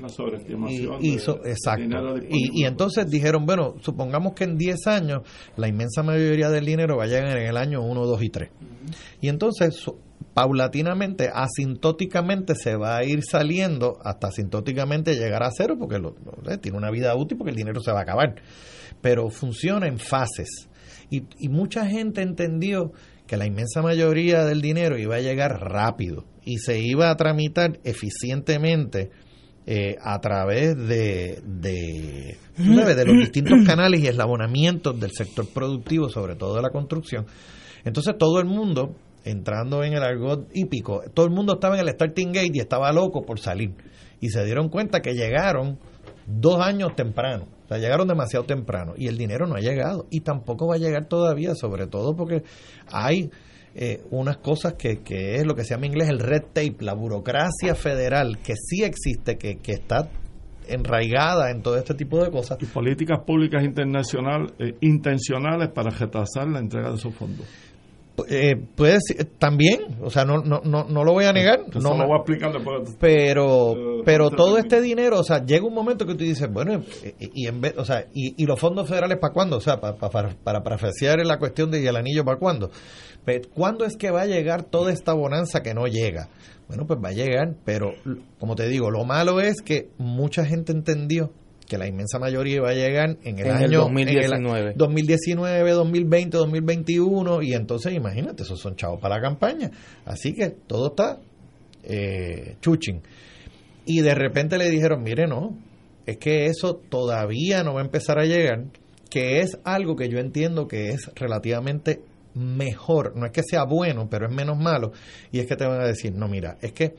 La sobreestimación. Y, y de- so- de exacto. Y, entonces dijeron, bueno, supongamos que en 10 años la inmensa mayoría del dinero va a llegar en el año 1, 2 y 3. Y entonces, paulatinamente, asintóticamente se va a ir saliendo hasta asintóticamente llegar a cero, porque lo- lo- eh, tiene una vida útil, porque el dinero se va a acabar. Pero funciona en fases. Y, y mucha gente entendió que la inmensa mayoría del dinero iba a llegar rápido y se iba a tramitar eficientemente eh, a través de, de, de los distintos canales y eslabonamientos del sector productivo, sobre todo de la construcción. Entonces todo el mundo, entrando en el argot hípico, todo el mundo estaba en el starting gate y estaba loco por salir. Y se dieron cuenta que llegaron dos años temprano. O sea, llegaron demasiado temprano y el dinero no ha llegado y tampoco va a llegar todavía, sobre todo porque hay eh, unas cosas que, que es lo que se llama en inglés el red tape, la burocracia federal, que sí existe, que, que está enraigada en todo este tipo de cosas. Y políticas públicas internacionales eh, intencionales para retrasar la entrega de esos fondos. Eh, puede ser- también, o sea, no, no, no, no lo voy a negar. No, pero Eh, pero todo este dinero, o sea, llega un momento que tú dices, bueno, y en vez, o sea, y, y los fondos federales para cuándo, o sea, pa- pa- para para parafrasear la cuestión de y el anillo para cuándo. ¿Cuándo es que va a llegar toda esta bonanza que no llega? Bueno, pues va a llegar, pero como te digo, lo malo es que mucha gente entendió que la inmensa mayoría iba a llegar en el En el año 2019. 2019, 2020, 2021 y entonces imagínate, esos son chavos para la campaña. Así que todo está eh, chuching. Y de repente le dijeron, mire, no, es que eso todavía no va a empezar a llegar, que es algo que yo entiendo que es relativamente mejor, no es que sea bueno, pero es menos malo, y es que te van a decir, no, mira, es que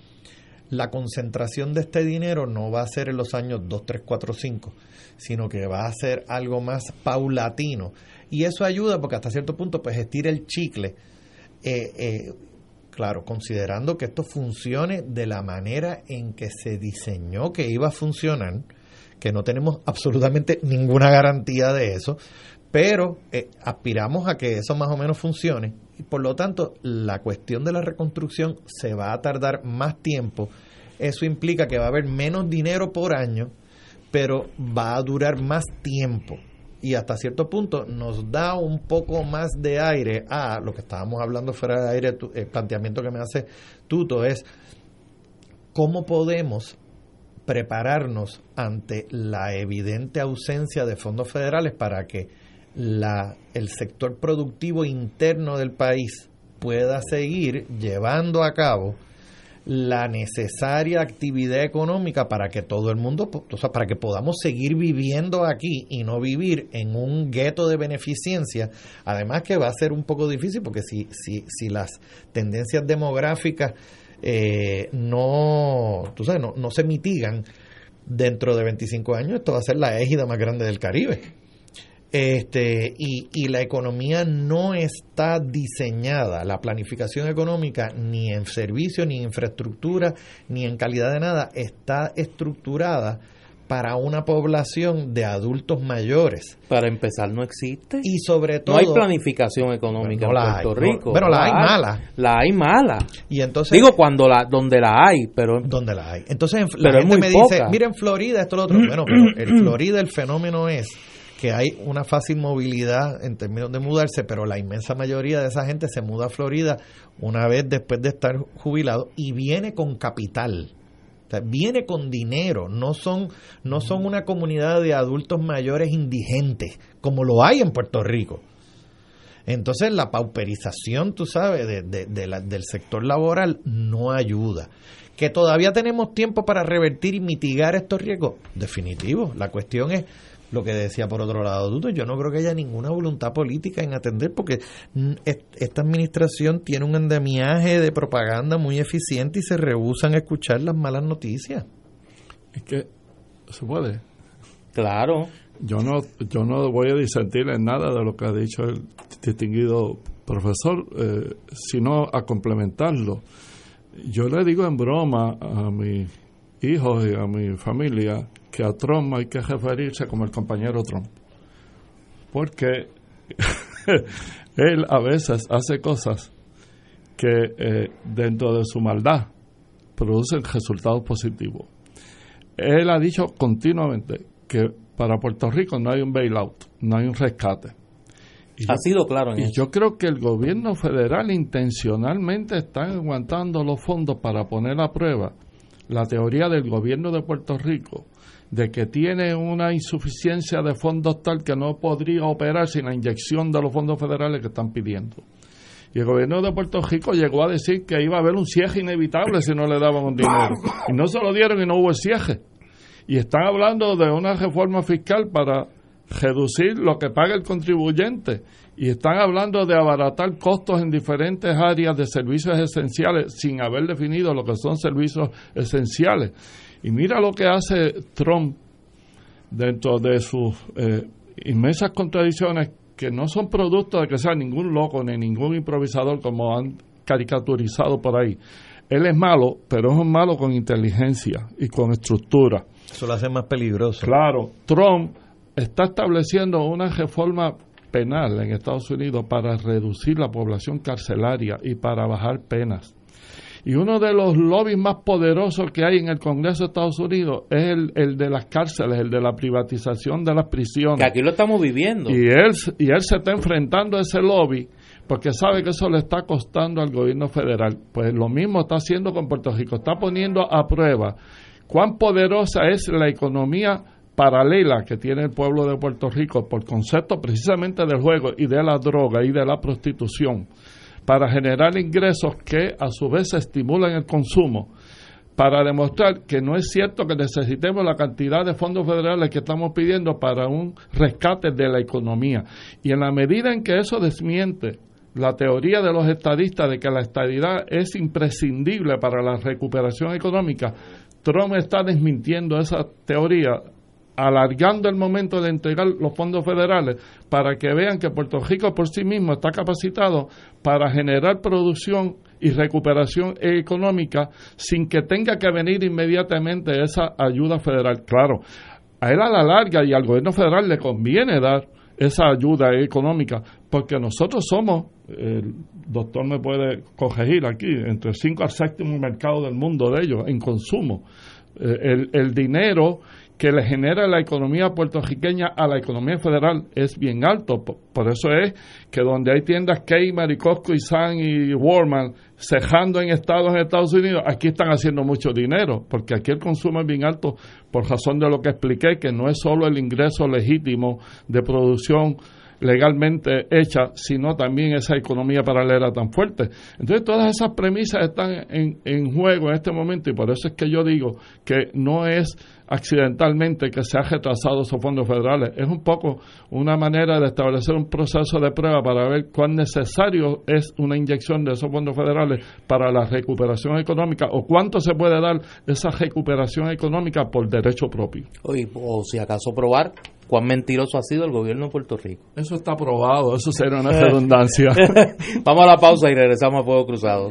la concentración de este dinero no va a ser en los años 2, 3, 4, 5, sino que va a ser algo más paulatino. Y eso ayuda porque hasta cierto punto pues estira el chicle. Eh, eh, claro, considerando que esto funcione de la manera en que se diseñó que iba a funcionar, que no tenemos absolutamente ninguna garantía de eso, pero eh, aspiramos a que eso más o menos funcione y por lo tanto la cuestión de la reconstrucción se va a tardar más tiempo. Eso implica que va a haber menos dinero por año, pero va a durar más tiempo y hasta cierto punto nos da un poco más de aire a lo que estábamos hablando fuera de aire, el planteamiento que me hace Tuto es cómo podemos prepararnos ante la evidente ausencia de fondos federales para que la, el sector productivo interno del país pueda seguir llevando a cabo la necesaria actividad económica para que todo el mundo, o sea, para que podamos seguir viviendo aquí y no vivir en un gueto de beneficencia. Además que va a ser un poco difícil porque si, si, si las tendencias demográficas eh, no, tú sabes, no, no se mitigan dentro de 25 años, esto va a ser la égida más grande del Caribe. Este, y, y la economía no está diseñada, la planificación económica, ni en servicios, ni en infraestructura, ni en calidad de nada, está estructurada para una población de adultos mayores. Para empezar, no existe. Y sobre todo... no hay planificación económica No en hay, Puerto no, Rico. pero la hay mala. La hay mala. Y entonces... Digo cuando la donde la hay, pero donde la hay. Entonces en- la Pero gente me dice, poca. mira en Florida esto lo otro. Bueno, pero en Florida el fenómeno es que hay una fácil movilidad en términos de mudarse, pero la inmensa mayoría de esa gente se muda a Florida una vez después de estar jubilado y viene con capital. Viene con dinero, no son, no son una comunidad de adultos mayores indigentes, como lo hay en Puerto Rico. Entonces la pauperización, tú sabes, de la- del sector laboral no ayuda. Que todavía tenemos tiempo para revertir y mitigar estos riesgos, definitivo. La cuestión es lo que decía por otro lado Duto, yo no creo que haya ninguna voluntad política en atender porque mm, est- esta administración tiene un endemiaje de propaganda muy eficiente y se rehusan a escuchar las malas noticias. Es que se puede. Claro. Yo no, yo no voy a disentir en nada de lo que ha dicho el distinguido profesor, eh, sino a complementarlo. Yo le digo en broma a mis hijos y a mi familia que a Trump hay que referirse como el compañero Trump. Porque él a veces hace cosas que eh, dentro de su maldad producen resultados positivos. Él ha dicho continuamente que para Puerto Rico no hay un bailout, no hay un rescate. ha sido claro en Y yo creo que el gobierno federal intencionalmente está aguantando los fondos para poner a prueba la teoría del gobierno de Puerto Rico de que tiene una insuficiencia de fondos tal que no podría operar sin la inyección de los fondos federales que están pidiendo. Y el gobierno de Puerto Rico llegó a decir que iba a haber un cierre inevitable si no le daban un dinero. Y no se lo dieron y no hubo el cierre. Y están hablando de una reforma fiscal para reducir lo que paga el contribuyente. Y están hablando de abaratar costos en diferentes áreas de servicios esenciales sin haber definido lo que son servicios esenciales. Y mira lo que hace Trump dentro de sus eh, inmensas contradicciones que no son producto de que sea ningún loco ni ningún improvisador como han caricaturizado por ahí. Él es malo, pero es un malo con inteligencia y con estructura. Eso lo hace más peligroso. Claro, Trump está estableciendo una reforma penal en Estados Unidos para reducir la población carcelaria y para bajar penas. Y uno de los lobbies más poderosos que hay en el Congreso de Estados Unidos es el, el de las cárceles, el de la privatización de las prisiones. Que aquí lo estamos viviendo. Y él, y él se está enfrentando a ese lobby porque sabe que eso le está costando al gobierno federal. Pues lo mismo está haciendo con Puerto Rico, está poniendo a prueba cuán poderosa es la economía paralela que tiene el pueblo de Puerto Rico por concepto precisamente del juego y de la droga y de la prostitución para generar ingresos que a su vez estimulan el consumo para demostrar que no es cierto que necesitemos la cantidad de fondos federales que estamos pidiendo para un rescate de la economía. Y en la medida en que eso desmiente la teoría de los estadistas de que la estabilidad es imprescindible para la recuperación económica, Trump está desmintiendo esa teoría alargando el momento de entregar los fondos federales para que vean que Puerto Rico por sí mismo está capacitado para generar producción y recuperación económica sin que tenga que venir inmediatamente esa ayuda federal. Claro, a él a la larga y al gobierno federal le conviene dar esa ayuda económica porque nosotros somos, el doctor me puede corregir aquí, entre el 5 al séptimo mercado del mundo de ellos en consumo. Eh, el, el dinero que le genera la economía puertorriqueña a la economía federal es bien alto. Por, eso es que donde hay tiendas Kmart y Costco y San y Walmart cejando en estados en Estados Unidos, aquí están haciendo mucho dinero, porque aquí el consumo es bien alto por razón de lo que expliqué, que no es solo el ingreso legítimo de producción legalmente hecha, sino también esa economía paralela tan fuerte. Entonces todas esas premisas están en, en juego en este momento y por eso es que yo digo que no es accidentalmente que se ha retrasado esos fondos federales. Es un poco una manera de establecer un proceso de prueba para ver cuán necesario es una inyección de esos fondos federales para la recuperación económica o cuánto se puede dar esa recuperación económica por derecho propio. o si acaso probar cuán mentiroso ha sido el gobierno de Puerto Rico. Eso está probado, eso sería una redundancia. Vamos a la pausa y regresamos a Fuego Cruzado.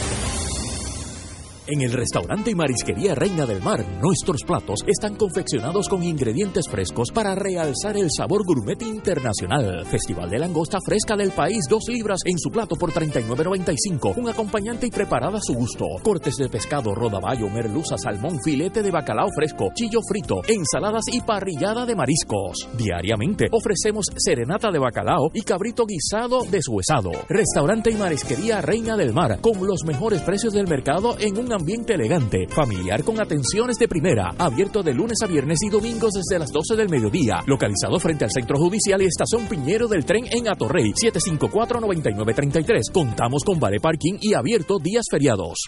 En el restaurante y marisquería Reina del Mar, nuestros platos están confeccionados con ingredientes frescos para realzar el sabor gourmet internacional. Festival de langosta fresca del país, dos libras en su plato por 39.95. Un acompañante y preparada a su gusto. Cortes de pescado, rodaballo, merluza, salmón, filete de bacalao fresco, chillo frito, ensaladas y parrillada de mariscos. Diariamente ofrecemos serenata de bacalao y cabrito guisado deshuesado. Restaurante y marisquería Reina del Mar, con los mejores precios del mercado en un ambiente elegante, familiar con atenciones de primera, abierto de lunes a viernes y domingos desde las 12 del mediodía, localizado frente al Centro Judicial y Estación Piñero del Tren en Atorrey, 754-9933. Contamos con vale parking y abierto días feriados.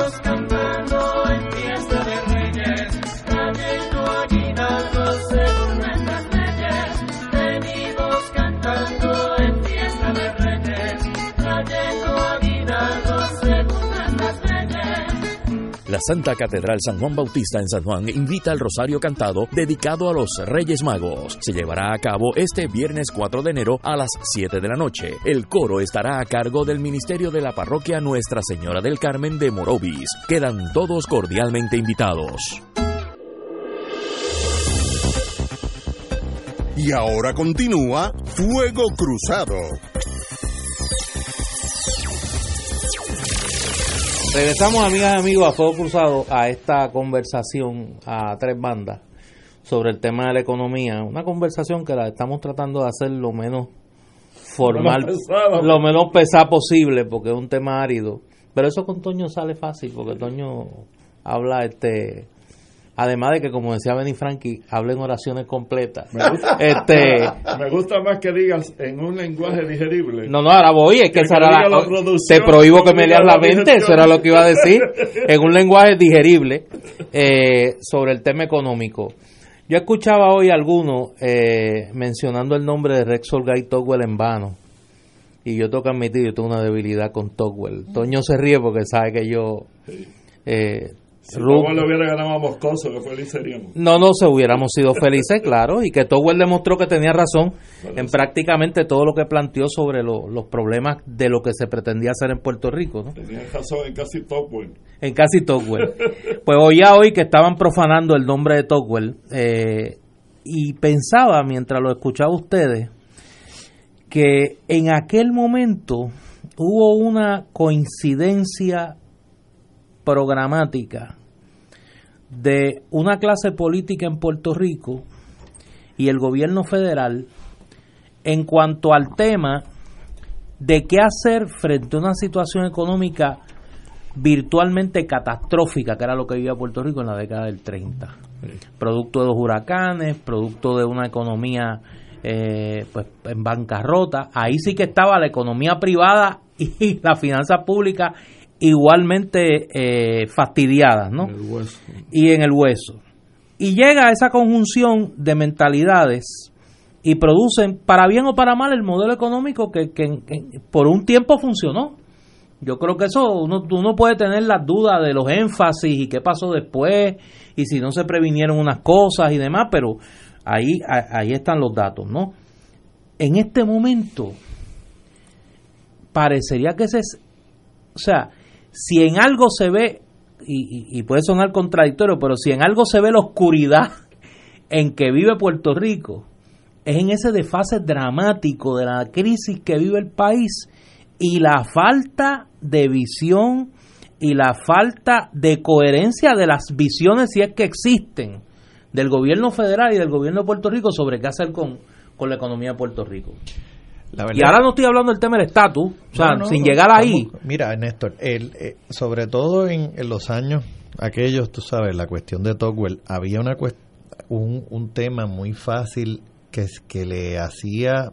Venimos Santa Catedral San Juan Bautista en San Juan invita al Rosario Cantado dedicado a los Reyes Magos. Se llevará a cabo este viernes 4 de enero a las 7 de la noche. El coro estará a cargo del Ministerio de la Parroquia Nuestra Señora del Carmen de Morovis. Quedan todos cordialmente invitados. Y ahora continúa Fuego Cruzado. Regresamos, amigas y amigos, a Fuego Cruzado a esta conversación a tres bandas sobre el tema de la economía. Una conversación que la estamos tratando de hacer lo menos formal, Lo menos pesada. lo menos pesada posible, porque es un tema árido. Pero eso con Toño sale fácil, porque Toño habla, este además de que, como decía Benny Frankie, habla en oraciones completas. Me gusta, Este, me gusta más que digas en un lenguaje digerible. No, no, ahora voy, es que, Que esa era la- te prohíbo que me leas la mente, eso era lo que iba a decir, en un lenguaje digerible eh, sobre el tema económico. Yo escuchaba hoy a algunos eh, mencionando el nombre de Rex Olgay Togwell en vano. Y yo tengo que admitir, yo tengo una debilidad con Togwell. Toño se ríe porque sabe que yo... Eh, Si le hubiera ganado a Moscoso, que feliz seríamos. no, no se hubiéramos sido felices, claro, y que Togwell demostró que tenía razón en prácticamente todo lo que planteó sobre lo- los problemas de lo que se pretendía hacer en Puerto Rico, ¿no? Tenía razón en casi Togwell. En casi Togwell. Pues oía hoy que estaban profanando el nombre de Togwell eh, y pensaba, mientras lo escuchaba a ustedes, que en aquel momento hubo una coincidencia programática de una clase política en Puerto Rico y el gobierno federal en cuanto al tema de qué hacer frente a una situación económica virtualmente catastrófica, que era lo que vivía Puerto Rico en la década del 30. Producto de los huracanes, producto de una economía eh, pues en bancarrota. Ahí sí que estaba la economía privada y la finanza pública igualmente eh, fastidiadas, ¿no? Hueso. y en el hueso. Y llega esa conjunción de mentalidades y producen, para bien o para mal, el modelo económico que, que- que por un tiempo funcionó. Yo creo que eso uno, uno puede tener las dudas de los énfasis y qué pasó después y si no se previnieron unas cosas y demás, pero ahí, a- ahí están los datos, ¿no? En este momento parecería que ese es, o sea, si en algo se ve, y, y- puede sonar contradictorio, pero si en algo se ve la oscuridad en que vive Puerto Rico, es en ese desfase dramático de la crisis que vive el país y la falta de visión y la falta de coherencia de las visiones, si es que existen, del gobierno federal y del gobierno de Puerto Rico sobre qué hacer con, con la economía de Puerto Rico. La Y ahora no estoy hablando del tema del estatus, o sea, No, no, sin llegar ahí. estamos- mira, Néstor, el, eh, sobre todo en, en los años aquellos, tú sabes, la cuestión de Togwell, había una cuest- un, un tema muy fácil que, es- que le hacía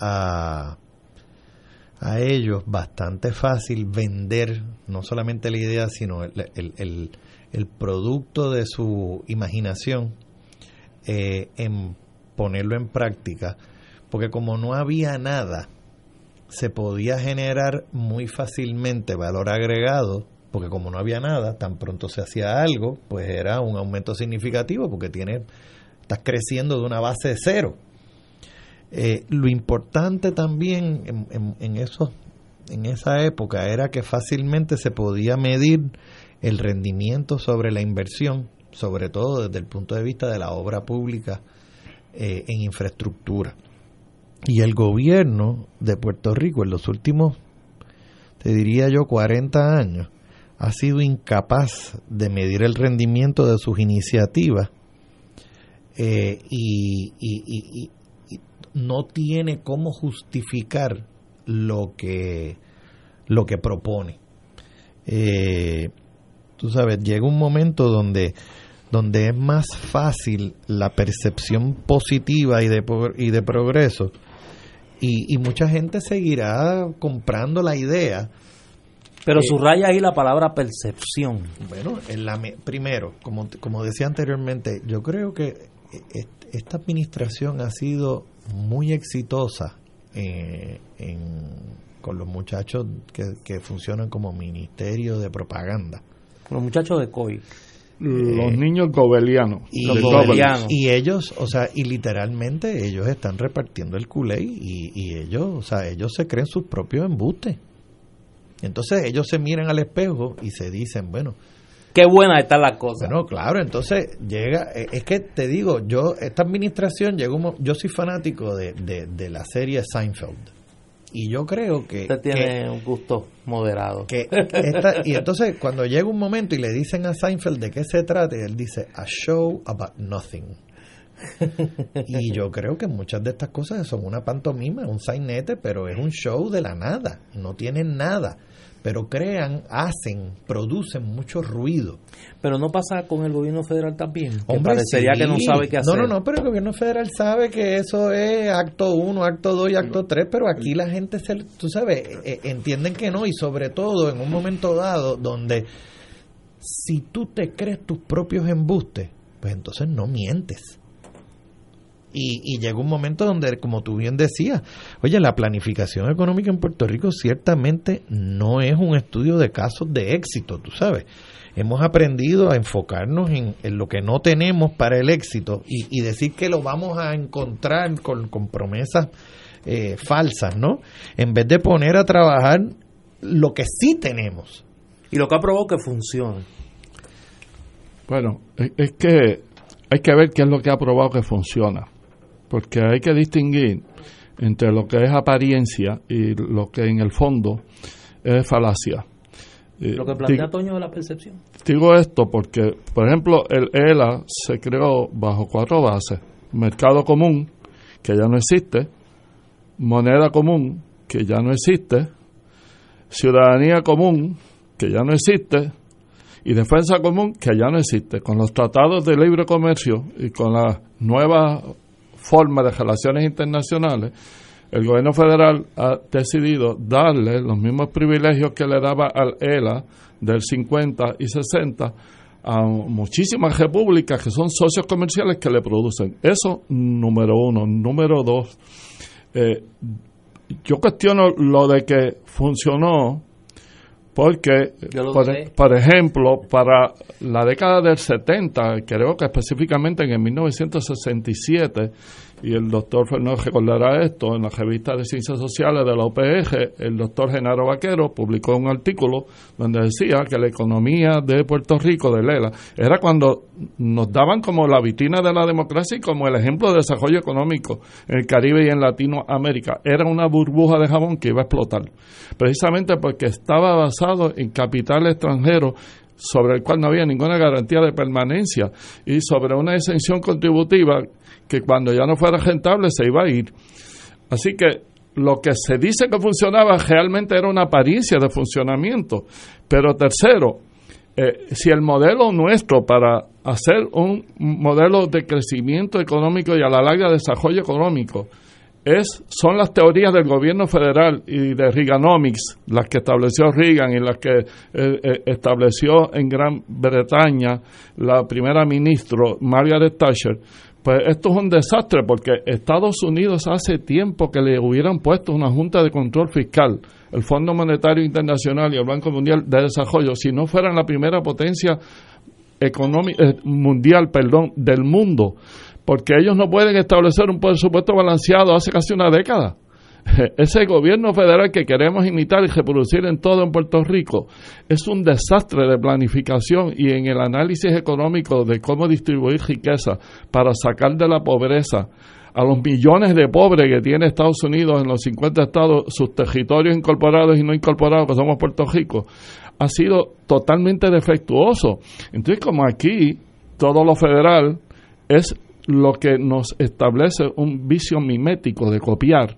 a, a ellos bastante fácil vender no solamente la idea, sino el, el, el- el producto de su imaginación eh, en ponerlo en práctica, porque como no había nada, se podía generar muy fácilmente valor agregado, porque como no había nada, tan pronto se hacía algo, pues era un aumento significativo, porque tiene, estás creciendo de una base de cero. Eh, lo importante también en, esos, en esa época era que fácilmente se podía medir el rendimiento sobre la inversión, sobre todo desde el punto de vista de la obra pública eh, en infraestructura. Y el gobierno de Puerto Rico en los últimos, te diría yo, 40 años, ha sido incapaz de medir el rendimiento de sus iniciativas eh, y, y- no tiene cómo justificar lo que lo que propone. Eh, tú sabes, llega un momento donde donde es más fácil la percepción positiva y de, y de progreso y, y mucha gente seguirá comprando la idea Pero Eh, subraya ahí la palabra percepción. bueno, en la me- primero, como, como decía anteriormente, yo creo que eh, esta administración ha sido muy exitosa eh, en- con los muchachos que, que funcionan como ministerio de propaganda. Los muchachos de COI. Los niños gobelianos. Y, y ellos, o sea, y literalmente ellos están repartiendo el culé y, y ellos, o sea, ellos se creen sus propios embustes. Entonces ellos se miran al espejo y se dicen, bueno, Qué buena está la cosa. Bueno, claro, entonces llega, eh, es que te digo, yo, esta administración llegó, yo soy fanático de, de, de la serie Seinfeld. Y yo creo que... Usted tiene un gusto moderado. que esta- y entonces cuando llega un momento y le dicen a Seinfeld de qué se trata, él dice, a show about nothing. Y yo creo que muchas de estas cosas son una pantomima, un sainete, pero es un show de la nada, no tienen nada. Pero crean, hacen, producen mucho ruido. Pero no pasa con el gobierno federal también. Que Hombre, parecería sí. que no sabe qué hacer. No, no, no, pero el gobierno federal sabe que eso es acto 1, acto 2 y acto 3, pero aquí la gente, se, tú sabes, eh, eh, entienden que no y sobre todo en un momento dado donde si tú te crees tus propios embustes, pues entonces no mientes. Y, y llega un momento donde, como tú bien decías, oye, la planificación económica en Puerto Rico ciertamente no es un estudio de casos de éxito, tú sabes. Hemos aprendido a enfocarnos en, en lo que no tenemos para el éxito y, y decir que lo vamos a encontrar con, con promesas eh, falsas, ¿no? En vez de poner a trabajar lo que sí tenemos. Y lo que ha probado que funciona. Bueno, es, es que hay que ver qué es lo que ha probado que funciona. Porque hay que distinguir entre lo que es apariencia y lo que en el fondo es falacia. Eh, Lo que plantea digo- Toño de la percepción. Digo esto porque, por ejemplo, el ELA se creó bajo cuatro bases. Mercado común, que ya no existe. Moneda común, que ya no existe. Ciudadanía común, que ya no existe. Y defensa común, que ya no existe. Con los tratados de libre comercio y con las nuevas formas de relaciones internacionales, el gobierno federal ha decidido darle los mismos privilegios que le daba al ELA del 50 y 60 a muchísimas repúblicas que son socios comerciales que le producen. Eso, número uno. Número dos, eh, yo cuestiono lo de que funcionó porque, por, sé. por ejemplo, para la década del 70, creo que específicamente en el 1967, y el doctor Fernández recordará esto, en la revista de Ciencias Sociales de la OPG, el doctor Genaro Vaquero publicó un artículo donde decía que la economía de Puerto Rico, de Lela, era cuando nos daban como la vitrina de la democracia y como el ejemplo de desarrollo económico en el Caribe y en Latinoamérica. Era una burbuja de jabón que iba a explotar, precisamente porque estaba basado en capital extranjero sobre el cual no había ninguna garantía de permanencia y sobre una exención contributiva que cuando ya no fuera rentable se iba a ir. Así que lo que se dice que funcionaba realmente era una apariencia de funcionamiento. Pero tercero, eh, si el modelo nuestro para hacer un modelo de crecimiento económico y a la larga desarrollo económico es, son las teorías del gobierno federal y de Reaganomics, las que estableció Reagan y las que eh, eh, estableció en Gran Bretaña la primera ministra Margaret Thatcher, pues esto es un desastre porque Estados Unidos hace tiempo que le hubieran puesto una junta de control fiscal, el Fondo Monetario Internacional y el Banco Mundial de Desarrollo, si no fueran la primera potencia eh, mundial, perdón, del mundo, porque ellos no pueden establecer un presupuesto balanceado hace casi una década. Ese gobierno federal que queremos imitar y reproducir en todo en Puerto Rico es un desastre de planificación y en el análisis económico de cómo distribuir riqueza para sacar de la pobreza a los millones de pobres que tiene Estados Unidos en los 50 estados, sus territorios incorporados y no incorporados, que somos Puerto Rico, ha sido totalmente defectuoso. Entonces, como aquí todo lo federal es lo que nos establece un vicio mimético de copiar,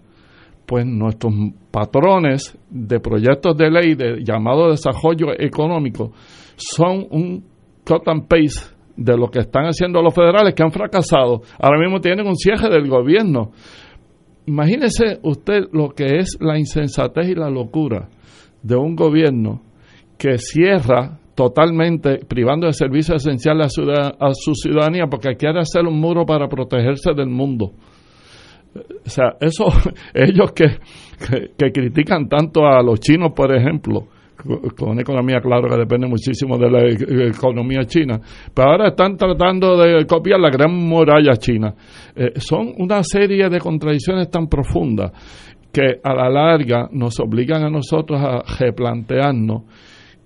pues nuestros patrones de proyectos de ley de llamado desarrollo económico son un cut and paste de lo que están haciendo los federales que han fracasado. Ahora mismo tienen un cierre del gobierno. Imagínese usted lo que es la insensatez y la locura de un gobierno que cierra totalmente privando de servicios esenciales a su, ciudadanía porque quiere hacer un muro para protegerse del mundo. O sea, eso, ellos que, que, critican tanto a los chinos, por ejemplo, con una economía, claro, que depende muchísimo de la e, economía china, pero ahora están tratando de copiar la gran muralla china. Eh, son una serie de contradicciones tan profundas que a la larga nos obligan a nosotros a replantearnos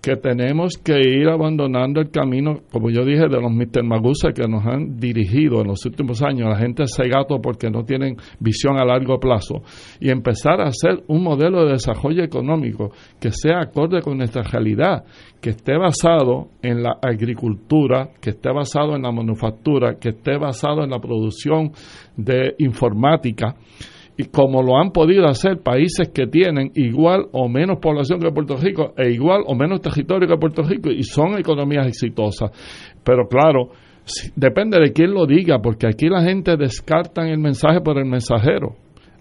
que tenemos que ir abandonando el camino, como yo dije, de los Mr. Magusa que nos han dirigido en los últimos años, la gente se gato porque no tienen visión a largo plazo, y empezar a hacer un modelo de desarrollo económico que sea acorde con nuestra realidad, que esté basado en la agricultura, que esté basado en la manufactura, que esté basado en la producción de informática, y como lo han podido hacer países que tienen igual o menos población que Puerto Rico e igual o menos territorio que Puerto Rico y son economías exitosas. Pero claro, depende de quién lo diga, porque aquí la gente descarta el mensaje por el mensajero.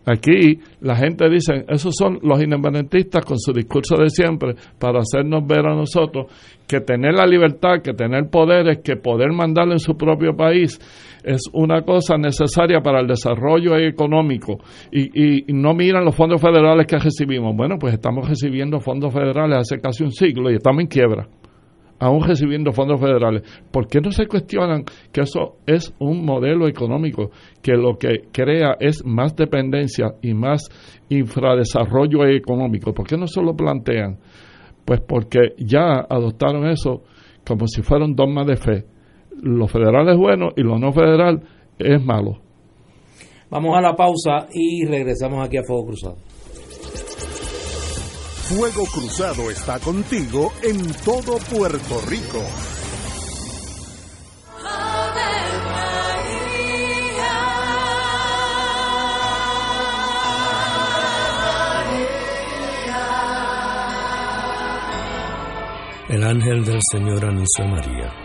Aquí la gente dice, esos son los independentistas con su discurso de siempre para hacernos ver a nosotros que tener la libertad, que tener poderes, que poder mandarlo en su propio país es una cosa necesaria para el desarrollo económico y, y, no miran los fondos federales que recibimos. Bueno, pues estamos recibiendo fondos federales hace casi un siglo y estamos en quiebra aún recibiendo fondos federales. ¿Por qué no se cuestionan que eso es un modelo económico que lo que crea es más dependencia y más infradesarrollo económico? ¿Por qué no se lo plantean? Pues porque ya adoptaron eso como si fuera un dogma de fe. Lo federal es bueno y lo no federal es malo. Vamos a la pausa y regresamos aquí a Fuego Cruzado. Fuego Cruzado está contigo en todo Puerto Rico. El ángel del Señor anunció a María.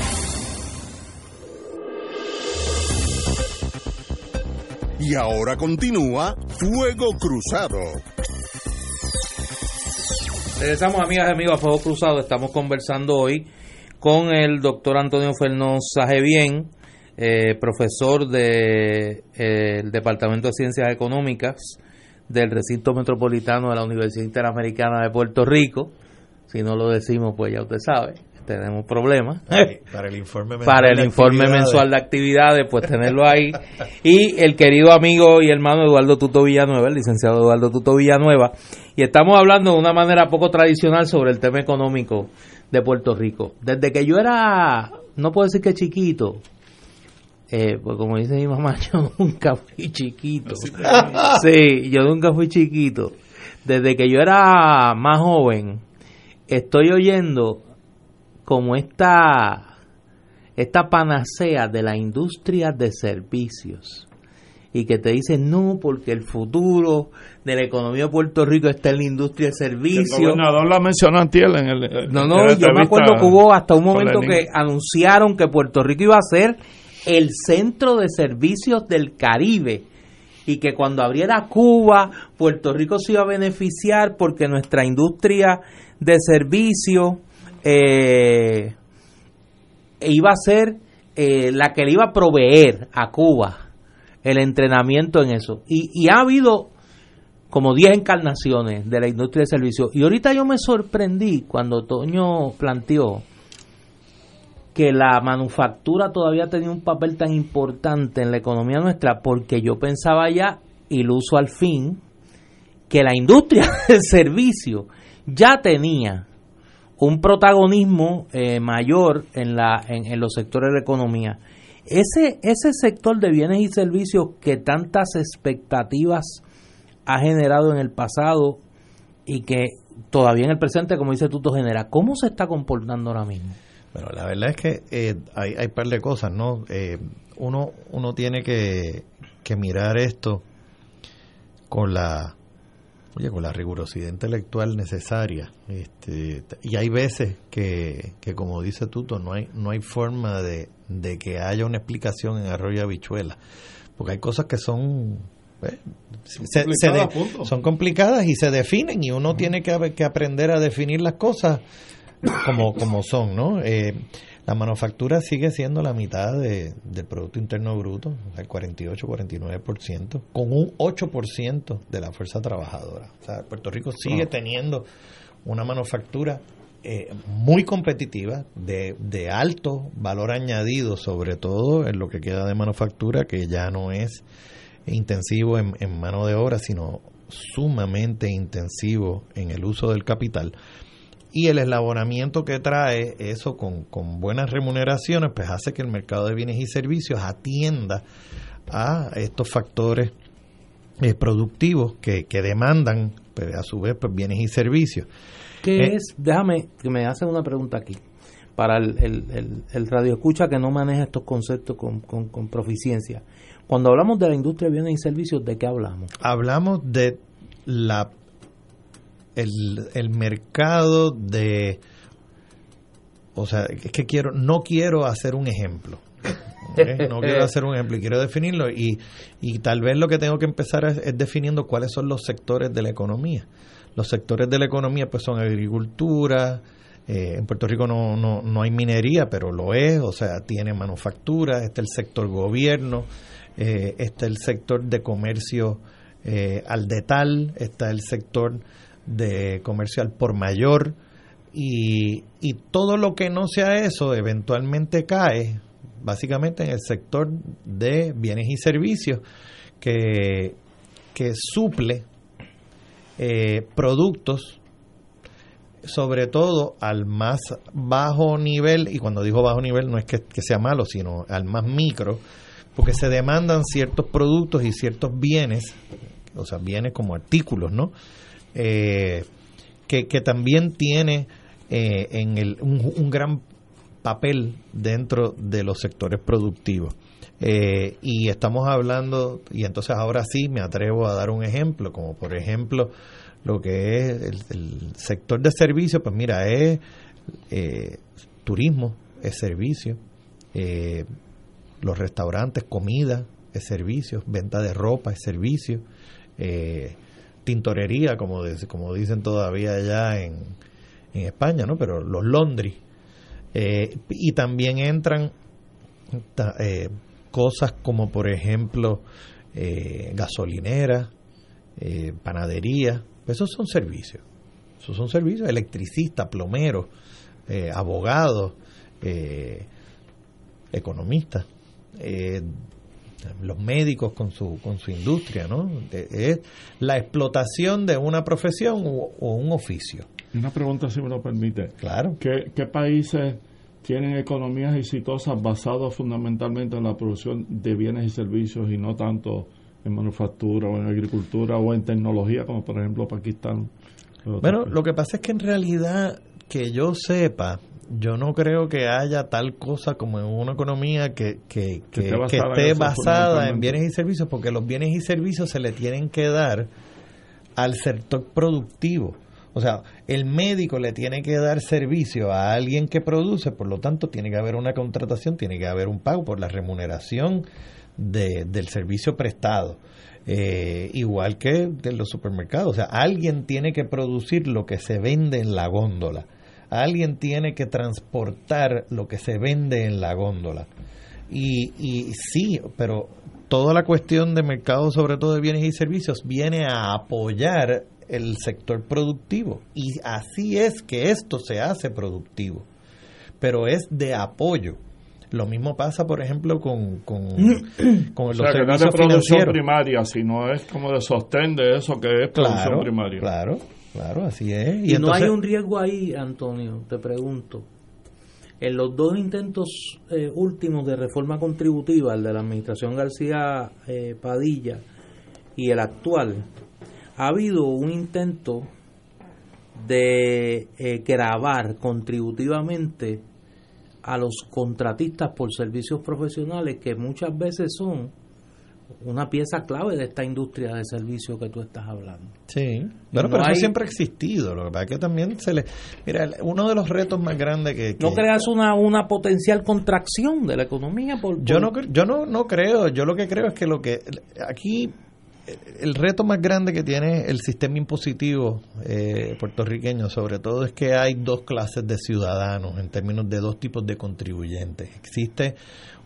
Y ahora continúa Fuego Cruzado. Regresamos, amigas y amigos, a Fuego Cruzado. Estamos conversando hoy con el doctor Antonio Fernández Sajebien, eh, profesor del de, Departamento de Ciencias Económicas del Recinto Metropolitano de la Universidad Interamericana de Puerto Rico. Si no lo decimos, pues ya usted sabe, tenemos problemas. Para el informe mensual, Para el de, informe actividades. mensual de actividades, pues tenerlo ahí. Y el querido amigo y hermano Eduardo Tuto Villanueva, el licenciado Eduardo Tuto Villanueva. Y estamos hablando de una manera poco tradicional sobre el tema económico de Puerto Rico. Desde que yo era, no puedo decir que chiquito, eh, pues como dice mi mamá, yo nunca fui chiquito. Sí, yo nunca fui chiquito. Desde que yo era más joven, estoy oyendo como esta, esta panacea de la industria de servicios. Y que te dicen, no, porque el futuro de la economía de Puerto Rico está en la industria de El servicios. gobernador la mencionó antier en el. No, en no, yo me acuerdo que hubo hasta un momento que anunciaron que Puerto Rico iba a ser el centro de servicios del Caribe y que cuando abriera Cuba, Puerto Rico se iba a beneficiar porque nuestra industria de servicios eh, iba a ser eh, la que le iba a proveer a Cuba el entrenamiento en eso. Y, ha habido como 10 encarnaciones de la industria de servicios. Y ahorita yo me sorprendí cuando Toño planteó que la manufactura todavía tenía un papel tan importante en la economía nuestra, porque yo pensaba ya, iluso al fin, que la industria del servicio ya tenía un protagonismo eh, mayor en, la, en, los sectores de la economía. Ese, ese sector de bienes y servicios que tantas expectativas ha generado en el pasado y que todavía en el presente, como dice Tuto, genera, ¿cómo se está comportando ahora mismo? Bueno, la verdad es que eh, hay, hay par de cosas, ¿no? Eh, uno, uno tiene que, que mirar esto con la oye, con la rigurosidad intelectual necesaria. Este, y hay veces que, que, como dice Tuto, no hay, no hay forma de, de que haya una explicación en arroyo habichuela. Porque hay cosas que son eh, se- se complicadas, de- punto. son complicadas y se definen y uno tiene que, que aprender a definir las cosas como, como son, ¿no? Eh, la manufactura sigue siendo la mitad de- del Producto Interno Bruto, el 48-49%, con un 8% de la fuerza trabajadora. O sea, Puerto Rico sigue Ah. teniendo una manufactura eh, muy competitiva, de, de alto valor añadido, sobre todo en lo que queda de manufactura, que ya no es intensivo en, en mano de obra, sino sumamente intensivo en el uso del capital. Y el eslabonamiento que trae eso con, con buenas remuneraciones, pues hace que el mercado de bienes y servicios atienda a estos factores eh, productivos que, que demandan, pues, a su vez, pues, bienes y servicios. ¿Qué Eh, es? Déjame que me hacen una pregunta aquí. Para el, el, el, el radio escucha que no maneja estos conceptos con, con, con proficiencia. Cuando hablamos de la industria de bienes y servicios, ¿de qué hablamos? hablamos de la el, el mercado de o sea es que quiero no quiero hacer un ejemplo no quiero hacer un ejemplo y quiero definirlo y, y tal vez lo que tengo que empezar es, es definiendo cuáles son los sectores de la economía. Los sectores de la economía pues son agricultura eh, en Puerto Rico no, no, no hay minería pero lo es o sea tiene manufactura está el sector gobierno eh, está el sector de comercio eh, al detal, está el sector de comercio al por mayor y, y todo lo que no sea eso eventualmente cae básicamente en el sector de bienes y servicios que, que suple eh, productos sobre todo al más bajo nivel, y cuando digo bajo nivel no es que, que sea malo, sino al más micro, porque se demandan ciertos productos y ciertos bienes, o sea, bienes como artículos, ¿no? Eh, que, que también tiene eh, en el, un, gran papel dentro de los sectores productivos. Eh, y estamos hablando, y entonces ahora sí me atrevo a dar un ejemplo, como por ejemplo lo que es el, sector de servicios, pues mira, es eh, turismo, es servicio, eh, los restaurantes, comida, es servicio, venta de ropa, es servicio, eh, tintorería, como, de- como dicen todavía allá en, en España, ¿no? Pero los Londres. Eh, y también entran eh, cosas como, por ejemplo, eh, gasolineras, eh, panadería. Esos son servicios. Esos son servicios. Electricistas, plomeros, abogados, economistas. Los médicos con su con su industria, ¿no? Es la explotación de una profesión o, o un oficio. Una pregunta, si me lo permite. Claro. ¿Qué, qué países tienen economías exitosas basadas fundamentalmente en la producción de bienes y servicios y no tanto en manufactura o en agricultura o en tecnología, como por ejemplo Pakistán? Bueno, lo que pasa es que en realidad, que yo sepa, yo no creo que haya tal cosa como en una economía que, que, Que que- esté basada en esté basada en bienes y servicios, porque los bienes y servicios se le tienen que dar al sector productivo. O sea, el médico le tiene que dar servicio a alguien que produce, por lo tanto tiene que haber una contratación, tiene que haber un pago por la remuneración de- del servicio prestado. Eh, igual que de los supermercados. O sea, alguien tiene que producir lo que se vende en la góndola. Alguien tiene que transportar lo que se vende en la góndola. Y, y sí, pero toda la cuestión de mercado, sobre todo de bienes y servicios, viene a apoyar el sector productivo. Y así es que esto se hace productivo. Pero es de apoyo. Lo mismo pasa, por ejemplo, con, con, con O los sea, que no es servicios de producción financieros. primaria, sino es como de sostén de eso que es producción Claro, primaria. claro, claro, así es. Y, no hay un riesgo ahí, Antonio, te pregunto. En los dos intentos eh, últimos de reforma contributiva, el de la administración García eh, Padilla y el actual, ha habido un intento de eh, grabar contributivamente a los contratistas por servicios profesionales que muchas veces son una pieza clave de esta industria de servicios que tú estás hablando. Sí, bueno, no pero hay- eso siempre ha existido. Lo que pasa es que también se le. Mira, uno de los retos más grandes que. no creas una, una potencial contracción de la economía por, Yo no, yo no, no creo, yo lo que creo es que lo que aquí eh, el reto más grande que tiene el sistema impositivo eh, puertorriqueño, sobre todo, es que hay dos clases de ciudadanos en términos de dos tipos de contribuyentes. Existe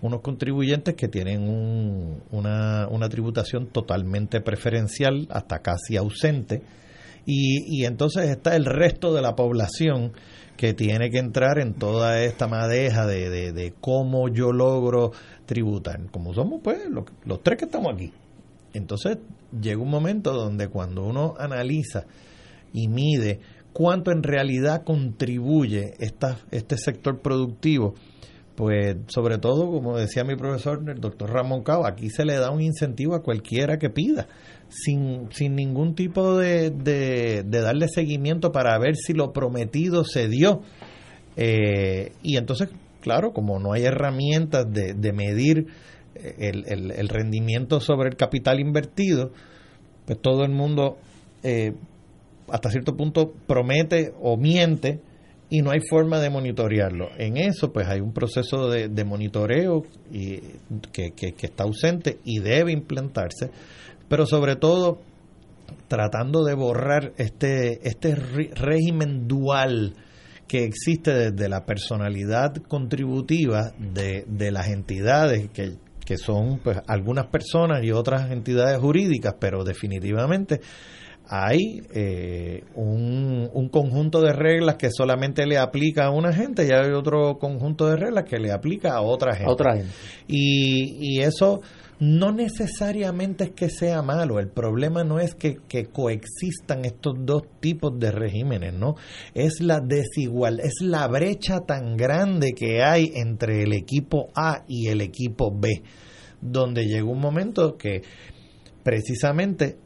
unos contribuyentes que tienen un- una, una tributación totalmente preferencial, hasta casi ausente, y, y entonces está el resto de la población que tiene que entrar en toda esta madeja de, de, cómo yo logro tributar. Como somos, pues, los, los tres que estamos aquí. Entonces llega un momento donde cuando uno analiza y mide cuánto en realidad contribuye esta, este sector productivo, pues sobre todo, como decía mi profesor, el doctor Ramón Cao, aquí se le da un incentivo a cualquiera que pida, sin, sin ningún tipo de, de, darle seguimiento para ver si lo prometido se dio. Eh, y entonces, claro, como no hay herramientas de, de medir el, el- el rendimiento sobre el capital invertido, pues todo el mundo eh, hasta cierto punto promete o miente y no hay forma de monitorearlo. En eso, pues hay un proceso de, monitoreo y, que, que- que está ausente y debe implantarse, pero sobre todo tratando de borrar este, este régimen dual que existe desde la personalidad contributiva de, de las entidades que, que son pues algunas personas y otras entidades jurídicas, pero definitivamente hay eh, un, un conjunto de reglas que solamente le aplica a una gente y hay otro conjunto de reglas que le aplica a otra gente. A otra gente. Y, y eso no necesariamente es que sea malo, el problema no es que, que coexistan estos dos tipos de regímenes, ¿no? Es la desigual, es la brecha tan grande que hay entre el equipo A y el equipo B, donde llegó un momento que precisamente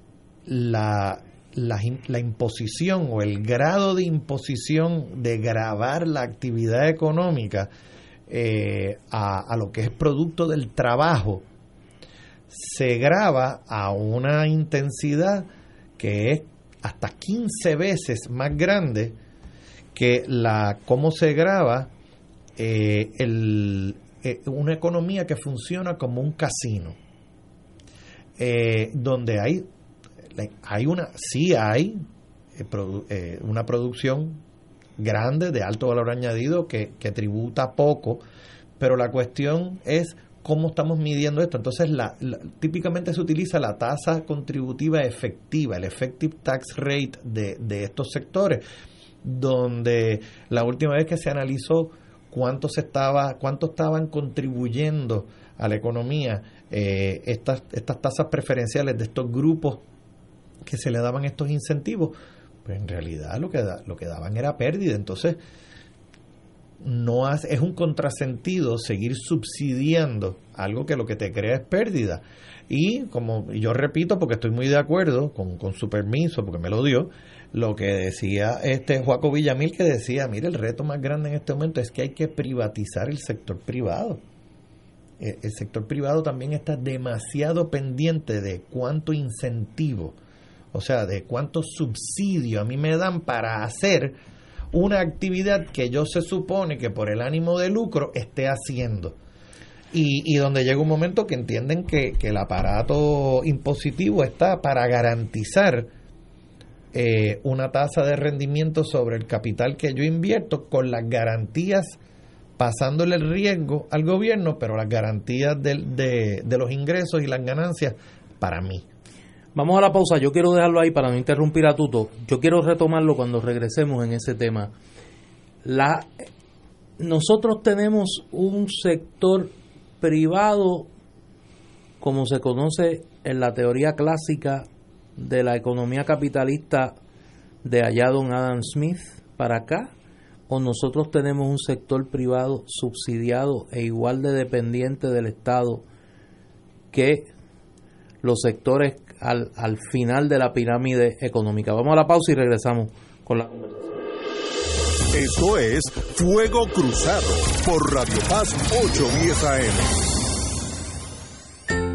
la, la, la imposición o el grado de imposición de grabar la actividad económica eh, a, lo que es producto del trabajo se graba a una intensidad que es hasta 15 veces más grande que la cómo se graba eh, el, eh, una economía que funciona como un casino, donde hay hay una, sí hay eh, eh, una producción grande de alto valor añadido que, que tributa poco, pero la cuestión es cómo estamos midiendo esto. Entonces, típicamente se utiliza la tasa contributiva efectiva, el effective tax rate de, de estos sectores, donde la última vez que se analizó cuánto se estaba, cuánto estaban contribuyendo a la economía eh, estas, estas tasas preferenciales de estos grupos que se le daban estos incentivos, pues en realidad lo que, da- lo que daban era pérdida. Entonces, no es un contrasentido seguir subsidiando algo que lo que te crea es pérdida. Y como yo repito, porque estoy muy de acuerdo con, su permiso, porque me lo dio, lo que decía este Joaco Villamil, que decía, mire, el reto más grande en este momento es que hay que privatizar el sector privado. Eh, El sector privado también está demasiado pendiente de cuánto incentivo, o sea, de cuánto subsidio a mí me dan para hacer una actividad que yo se supone que por el ánimo de lucro esté haciendo. Y, y donde llega un momento que entienden que, que el aparato impositivo está para garantizar eh, una tasa de rendimiento sobre el capital que yo invierto con las garantías pasándole el riesgo al gobierno, pero las garantías del- de, de los ingresos y las ganancias para mí. Vamos a la pausa. Yo quiero dejarlo ahí para no interrumpir a Tuto. Yo quiero retomarlo cuando regresemos en ese tema. La, nosotros tenemos un sector privado, como se conoce en la teoría clásica de la economía capitalista de allá don Adam Smith para acá, o nosotros tenemos un sector privado subsidiado e igual de dependiente del Estado que los sectores al, al final de la pirámide económica. Vamos a la pausa y regresamos con la conversación. Esto es Fuego Cruzado por Radio Paz 810 AM.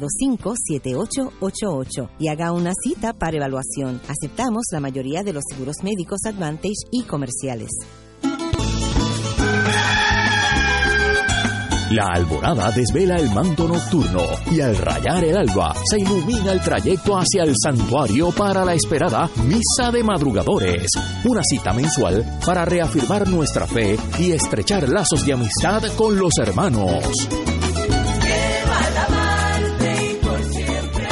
725-7888 y haga una cita para evaluación. Aceptamos la mayoría de los seguros médicos Advantage y comerciales. La alborada desvela el manto nocturno y al rayar el alba se ilumina el trayecto hacia el santuario para la esperada Misa de Madrugadores, una cita mensual para reafirmar nuestra fe y estrechar lazos de amistad con los hermanos.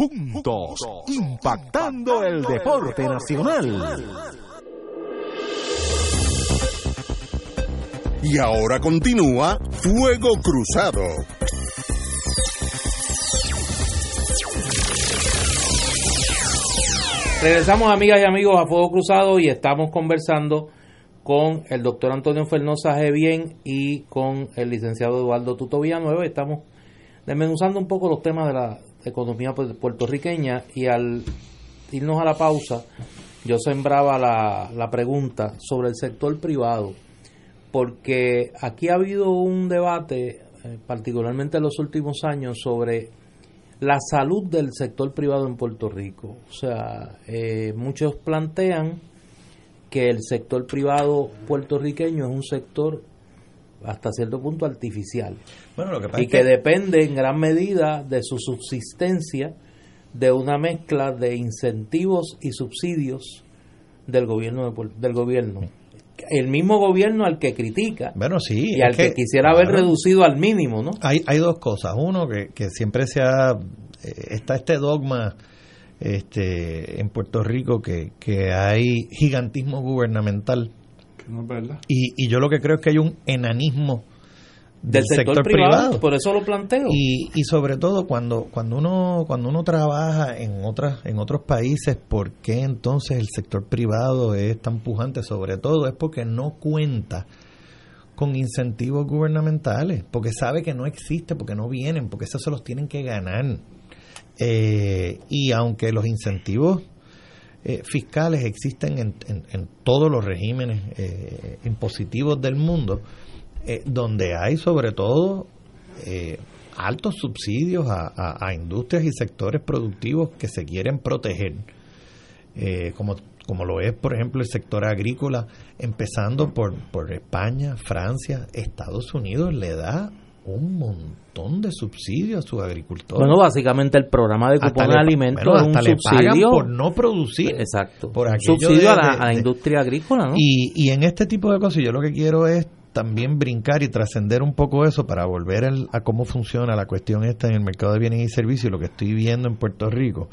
juntos, impactando el deporte nacional. Y ahora continúa Fuego Cruzado. Regresamos amigas y amigos a Fuego Cruzado y estamos conversando con el doctor Antonio Fernosa Bien y con el licenciado Eduardo Tuto Villanueva. Estamos desmenuzando un poco los temas de la economía puertorriqueña y al irnos a la pausa yo sembraba la, la pregunta sobre el sector privado porque aquí ha habido un debate eh, particularmente en los últimos años sobre la salud del sector privado en Puerto Rico. O sea, eh, muchos plantean que el sector privado puertorriqueño es un sector hasta cierto punto artificial Bueno, lo que pasa y es que, que- depende en gran medida de su subsistencia de una mezcla de incentivos y subsidios del gobierno de del gobierno el mismo gobierno al que critica Bueno, sí. y al que, quisiera haber reducido al mínimo no Hay, hay dos cosas. Uno, que, que siempre se ha. eh, está este dogma este, en Puerto Rico que, que hay gigantismo gubernamental. Que no es verdad. Y, y yo lo que creo es que hay un enanismo del sector, privado, por eso lo planteo Y, y sobre todo cuando cuando uno cuando uno trabaja en otras en otros países, ¿por qué entonces el sector privado es tan pujante? Sobre todo es porque no cuenta con incentivos gubernamentales, porque sabe que no existe, porque no vienen, porque esos se los tienen que ganar. Eh, y aunque los incentivos eh, fiscales existen en, en- todos los regímenes eh, impositivos del mundo, eh, donde hay sobre todo eh, altos subsidios a, a- a industrias y sectores productivos que se quieren proteger, como, como lo es, por ejemplo, el sector agrícola, empezando por, por España, Francia, Estados Unidos, le da un montón de subsidios a sus agricultores. bueno básicamente el programa de cupones de alimentos bueno, es un hasta le pagan subsidio por no producir. exacto Por subsidio de- a, la, de- a la de- industria agrícola ¿no? Y, y en este tipo de cosas yo lo que quiero es también brincar y trascender un poco eso para volver a cómo funciona la cuestión esta en el mercado de bienes y servicios, lo que estoy viendo en Puerto Rico.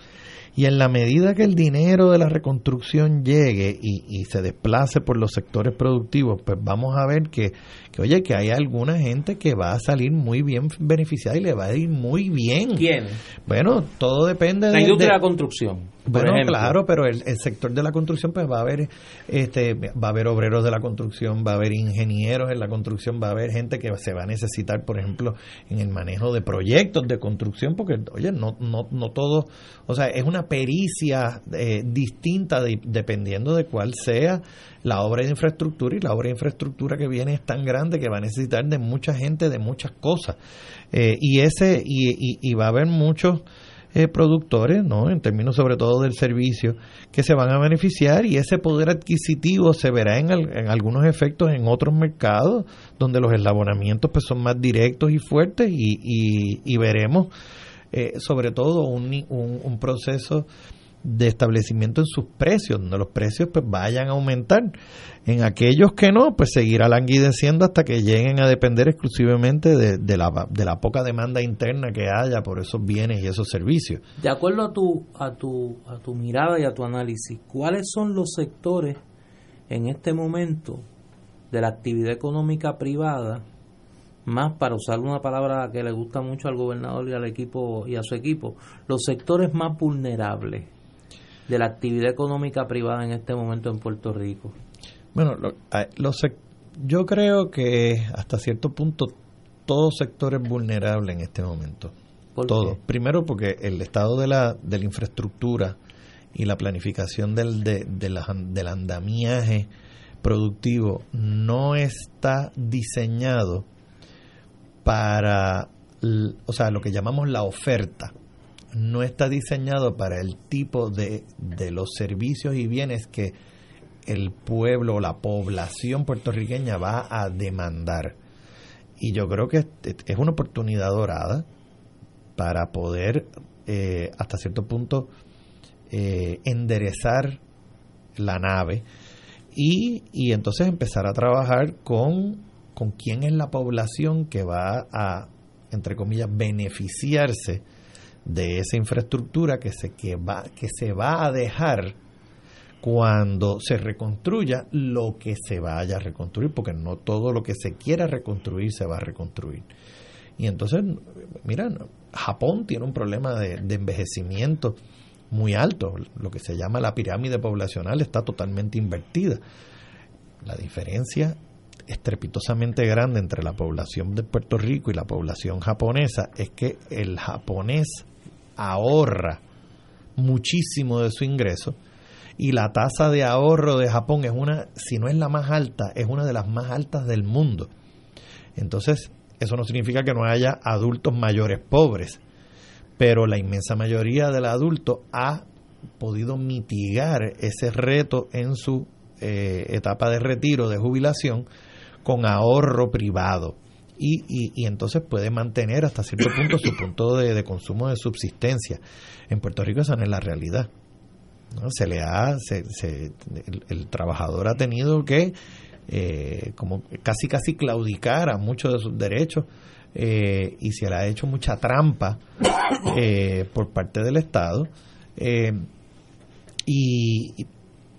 Y en la medida que el dinero de la reconstrucción llegue y, y se desplace por los sectores productivos, pues vamos a ver que, que, oye, que hay alguna gente que va a salir muy bien beneficiada y le va a ir muy bien. ¿Quién? Bueno, todo depende la de... industria de- de la construcción bueno, claro, pero el, el sector de la construcción pues va a haber este va a haber obreros de la construcción, va a haber ingenieros en la construcción, va a haber gente que se va a necesitar, por ejemplo, en el manejo de proyectos de construcción porque oye, no no no todo, o sea, es una pericia eh, distinta de- dependiendo de cuál sea la obra de infraestructura y la obra de infraestructura que viene es tan grande que va a necesitar de mucha gente, de muchas cosas. Eh, y ese y, y- y va a haber muchos eh, productores, ¿no? En términos sobre todo del servicio, que se van a beneficiar y ese poder adquisitivo se verá en, al- algunos efectos en otros mercados donde los eslabonamientos pues son más directos y fuertes y, y- veremos eh, sobre todo un, un, un proceso de establecimiento en sus precios, donde los precios pues vayan a aumentar. En aquellos que no, pues seguirá languideciendo hasta que lleguen a depender exclusivamente de, de la, de la poca demanda interna que haya por esos bienes y esos servicios. De acuerdo a tu, a tu, a tu mirada y a tu análisis, ¿cuáles son los sectores en este momento de la actividad económica privada, más para usar una palabra que le gusta mucho al gobernador y al equipo y a su equipo, los sectores más vulnerables de la actividad económica privada en este momento en Puerto Rico? Bueno, lo- sec- yo creo que hasta cierto punto todo sector es vulnerable en este momento. ¿Por todo. qué? Primero porque el estado de la, de la infraestructura y la planificación del, de- de la- del andamiaje productivo no está diseñado para, o sea, lo que llamamos la oferta, no está diseñado para el tipo de, de los servicios y bienes que el pueblo o la población puertorriqueña va a demandar. Y yo creo que es- una oportunidad dorada para poder, eh, hasta cierto punto, eh, enderezar la nave y, y entonces empezar a trabajar con, con quién es la población que va a, entre comillas, beneficiarse de esa infraestructura que se, que va, que se va a dejar cuando se reconstruya lo que se vaya a reconstruir, porque no todo lo que se quiera reconstruir se va a reconstruir. Y entonces, mira, Japón tiene un problema de, de envejecimiento muy alto, lo que se llama la pirámide poblacional está totalmente invertida. La diferencia estrepitosamente grande entre la población de Puerto Rico y la población japonesa es que el japonés ahorra muchísimo de su ingreso y la tasa de ahorro de Japón es una, si no es la más alta, es una de las más altas del mundo. Entonces, eso no significa que no haya adultos mayores pobres, pero la inmensa mayoría del adulto ha podido mitigar ese reto en su eh, etapa de retiro, de jubilación, con ahorro privado. Y, y, entonces puede mantener hasta cierto punto su punto de, consumo de subsistencia. En Puerto Rico esa no es la realidad. ¿no? Se le ha, se, el, trabajador ha tenido que eh, como casi casi claudicar a muchos de sus derechos eh, y se le ha hecho mucha trampa eh, por parte del Estado. y,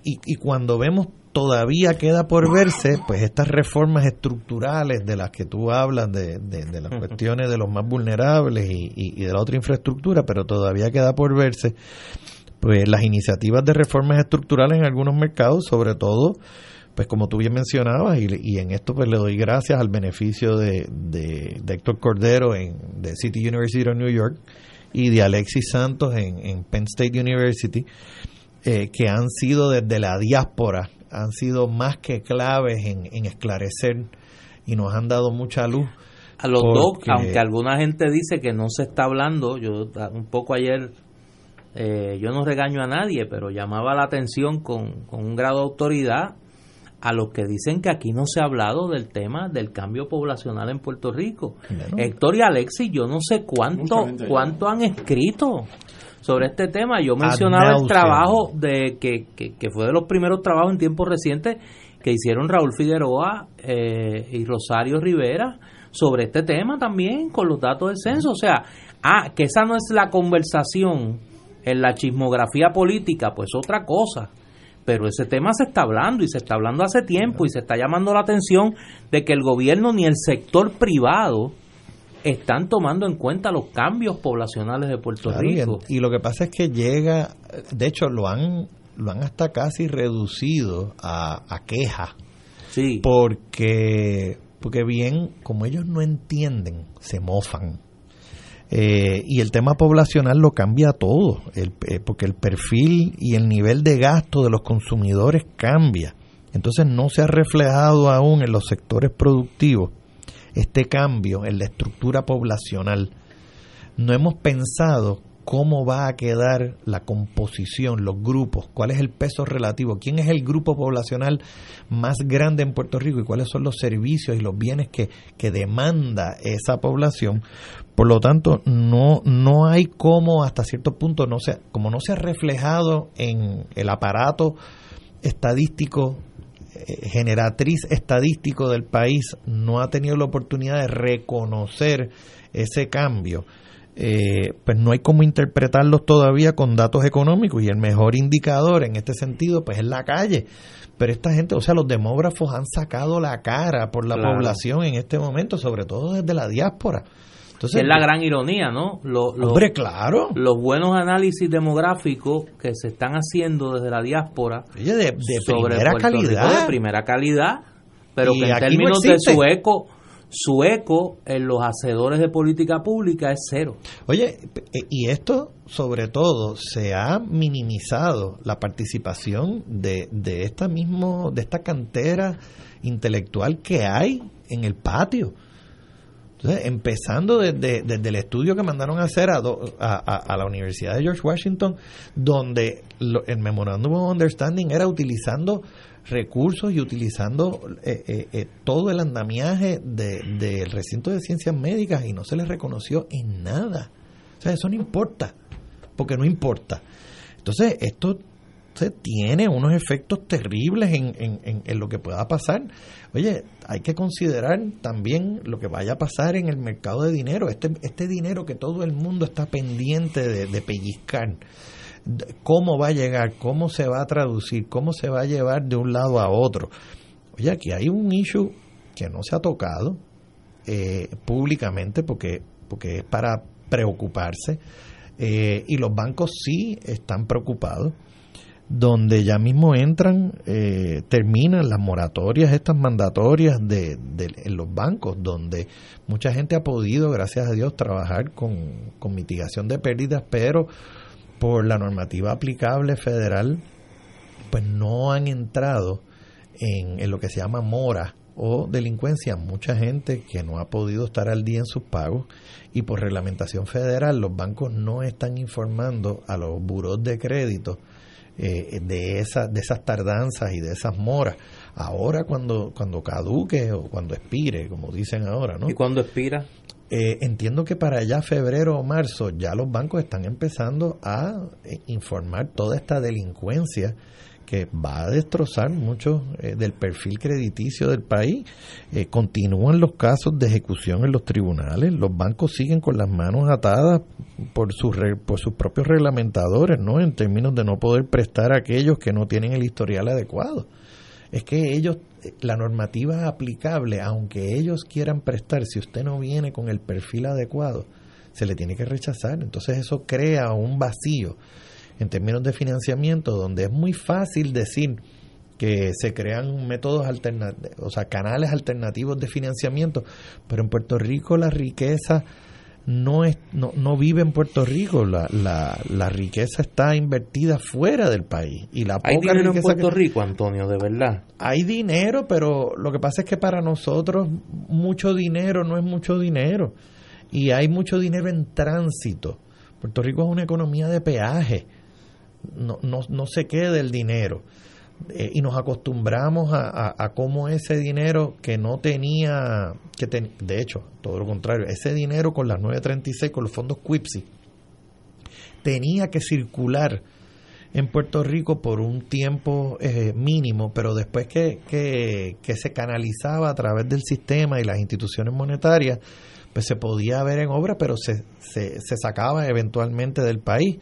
y, cuando vemos todavía queda por verse, pues estas reformas estructurales de las que tú hablas, de, de, las cuestiones de los más vulnerables y, y, de la otra infraestructura, pero todavía queda por verse, pues las iniciativas de reformas estructurales en algunos mercados, sobre todo, pues como tú bien mencionabas, y, y en esto pues le doy gracias al beneficio de, de, Héctor Cordero en, de City University of New York y de Alexis Santos en, en Penn State University, eh, que han sido desde la diáspora han sido más que claves en, esclarecer y nos han dado mucha luz. A los dos, aunque alguna gente dice que no se está hablando, yo un poco ayer, eh, yo no regaño a nadie, pero llamaba la atención con, un grado de autoridad a los que dicen que aquí no se ha hablado del tema del cambio poblacional en Puerto Rico. Héctor y Alexis, yo no sé cuánto, cuánto han escrito sobre este tema. Yo mencionaba el trabajo de que, que, fue de los primeros trabajos en tiempos recientes que hicieron Raúl Figueroa eh, y Rosario Rivera sobre este tema también con los datos del censo. O sea, ah, que esa no es la conversación en la chismografía política, pues otra cosa. Pero ese tema se está hablando y se está hablando hace tiempo y se está llamando la atención de que el gobierno ni el sector privado están tomando en cuenta los cambios poblacionales de Puerto Rico. Y, lo que pasa es que llega, de hecho lo han, lo han hasta casi reducido a, a queja. Sí. Porque, porque bien, como ellos no entienden, se mofan. Eh, y el tema poblacional lo cambia todo, el, eh, porque el perfil y el nivel de gasto de los consumidores cambia. Entonces no se ha reflejado aún en los sectores productivos este cambio en la estructura poblacional, no hemos pensado cómo va a quedar la composición, los grupos, cuál es el peso relativo, quién es el grupo poblacional más grande en Puerto Rico y cuáles son los servicios y los bienes que, que demanda esa población. Por lo tanto, no, no hay cómo hasta cierto punto, no se, como no se ha reflejado en el aparato estadístico generatriz estadístico del país no ha tenido la oportunidad de reconocer ese cambio, eh, pues no hay cómo interpretarlos todavía con datos económicos y el mejor indicador en este sentido pues es la calle. Pero esta gente, o sea, los demógrafos han sacado la cara por la población en este momento, sobre todo desde la diáspora es la gran ironía, ¿no? hombre, claro. Los buenos análisis demográficos que se están haciendo desde la diáspora. de, primera calidad. de primera calidad, pero que en términos de su eco, su eco en los hacedores de política pública es cero. Oye, eh, y esto sobre todo se ha minimizado la participación de, de esta mismo, de esta cantera intelectual que hay en el patio. Entonces, empezando desde, el estudio que mandaron a hacer a, a, la Universidad de George Washington, donde el Memorandum of Understanding era utilizando recursos y utilizando eh, eh, eh, todo el andamiaje del recinto de ciencias médicas y no se les reconoció en nada. O sea, eso no importa, porque no importa. Entonces, esto tiene unos efectos terribles en, en, en, lo que pueda pasar. Oye, hay que considerar también lo que vaya a pasar en el mercado de dinero. Este, este dinero que todo el mundo está pendiente de, de pellizcar cómo va a llegar, cómo se va a traducir, cómo se va a llevar de un lado a otro. Oye, aquí hay un issue que no se ha tocado eh, públicamente porque, porque es para preocuparse eh, y los bancos sí están preocupados donde ya mismo entran, eh, terminan las moratorias, estas mandatorias de, de, en los bancos, donde mucha gente ha podido, gracias a Dios, trabajar con, con mitigación de pérdidas, pero por la normativa aplicable federal, pues no han entrado en, en, lo que se llama mora o delincuencia. Mucha gente que no ha podido estar al día en sus pagos y por reglamentación federal los bancos no están informando a los buros de crédito eh, de, esa, de esas tardanzas y de esas moras. Ahora cuando, cuando caduque o cuando expire, como dicen ahora, ¿no? ¿Y cuando expira? Eh, entiendo que para allá febrero o marzo ya los bancos están empezando a eh, informar toda esta delincuencia que va a destrozar mucho eh, del perfil crediticio del país. Eh, continúan los casos de ejecución en los tribunales, los bancos siguen con las manos atadas por sus, por sus propios reglamentadores, ¿no? En términos de no poder prestar a aquellos que no tienen el historial adecuado. Es que ellos, la normativa aplicable, aunque ellos quieran prestar, si usted no viene con el perfil adecuado, se le tiene que rechazar. Entonces eso crea un vacío en términos de financiamiento, donde es muy fácil decir que se crean métodos alternativos, o sea, canales alternativos de financiamiento, pero en Puerto Rico la riqueza no, es, no, no vive en Puerto Rico, la, la, la riqueza está invertida fuera del país. Y la ¿Hay dinero en Puerto que, Rico, Antonio, de verdad? Hay dinero, pero lo que pasa es que para nosotros mucho dinero no es mucho dinero. Y hay mucho dinero en tránsito. Puerto Rico es una economía de peaje no, no, no se quede el dinero. Eh, y nos acostumbramos a, a, cómo ese dinero que no tenía, que de hecho, todo lo contrario, ese dinero con las 936, con los fondos QIPSI, tenía que circular en Puerto Rico por un tiempo eh, mínimo, pero después que, que, que, se canalizaba a través del sistema y las instituciones monetarias, pues se podía ver en obra, pero se, se, se sacaba eventualmente del país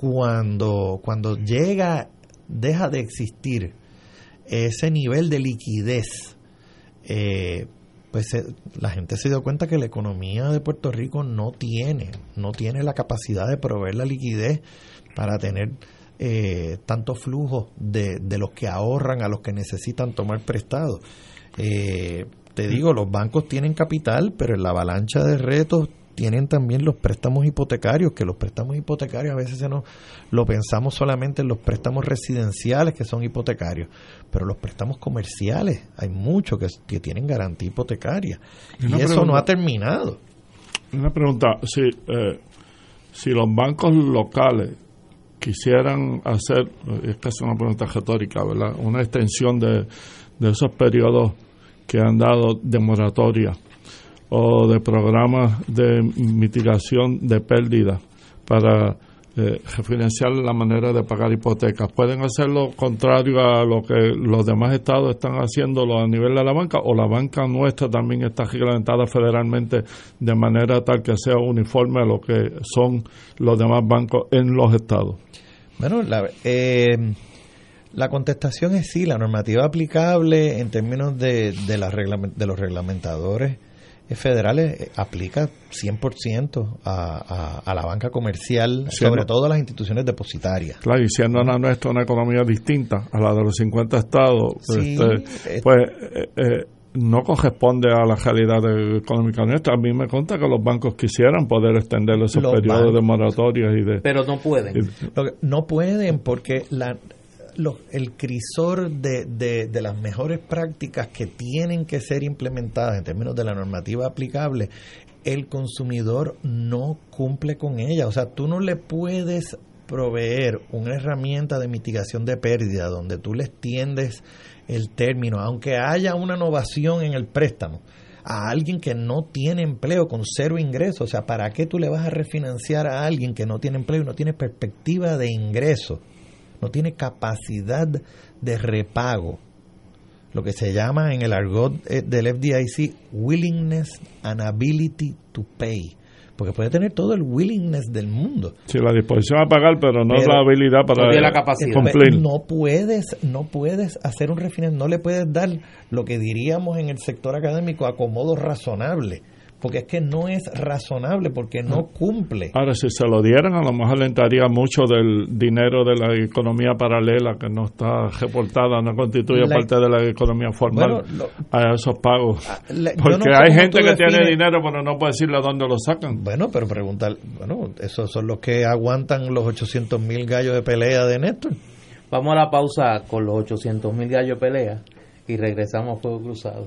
cuando, cuando llega, deja de existir ese nivel de liquidez, eh, pues eh, la gente se dio cuenta que la economía de Puerto Rico no tiene, no tiene la capacidad de proveer la liquidez para tener eh, tanto flujo de, de, los que ahorran a los que necesitan tomar prestado. Eh, te digo, los bancos tienen capital, pero en la avalancha de retos tienen también los préstamos hipotecarios, que los préstamos hipotecarios a veces se nos lo pensamos solamente en los préstamos residenciales que son hipotecarios, pero los préstamos comerciales hay muchos que, que tienen garantía hipotecaria y eso pregunta, no ha terminado. Una pregunta, si, eh, si los bancos locales quisieran hacer, es casi una pregunta retórica, ¿verdad? Una extensión de, de esos periodos que han dado de moratoria o de programas de mitigación de pérdidas para eh, refinanciar la manera de pagar hipotecas. ¿Pueden hacer lo contrario a lo que los demás estados están haciéndolo a nivel de la banca o la banca nuestra también está reglamentada federalmente de manera tal que sea uniforme a lo que son los demás bancos en los estados? Bueno, la, eh, la contestación es sí, la normativa aplicable en términos de, de, la de los reglamentadores federales eh, aplica 100% a, a, a la banca comercial, siendo, sobre todo a las instituciones depositarias. Claro, y siendo la nuestra una economía distinta a la de los 50 estados, sí, este, pues eh, eh, no corresponde a la realidad económica nuestra. A mí me conta que los bancos quisieran poder extender esos los periodos bancos, de moratorias y de... Pero no pueden. Y, no pueden porque la el crisor de, de, de, las mejores prácticas que tienen que ser implementadas en términos de la normativa aplicable, el consumidor no cumple con ella. O sea, tú no le puedes proveer una herramienta de mitigación de pérdida donde tú le extiendes el término, aunque haya una innovación en el préstamo, a alguien que no tiene empleo con cero ingresos. O sea, ¿para qué tú le vas a refinanciar a alguien que no tiene empleo y no tiene perspectiva de ingreso? No tiene capacidad de repago, lo que se llama en el argot eh, del FDIC willingness and ability to pay. Porque puede tener todo el willingness del mundo. Sí, la disposición a pagar, pero no Pero- la habilidad para no la capacidad. cumplir. No puedes, no puedes hacer un refinanciamiento, no le puedes dar lo que diríamos en el sector académico acomodo razonable, porque es que no es razonable, porque no cumple. Ahora, si se lo dieran, a lo mejor le entraría mucho del dinero de la economía paralela que no está reportada, no constituye La- parte de la economía formal Bueno, lo- a esos pagos. yo Porque no hay gente que tiene dinero, pero no puede decirle dónde lo sacan. Bueno, pero preguntar, bueno, esos son los que aguantan los 800 mil gallos de pelea de Néstor. Vamos a la pausa con los 800 mil gallos de pelea y regresamos a Fuego Cruzado.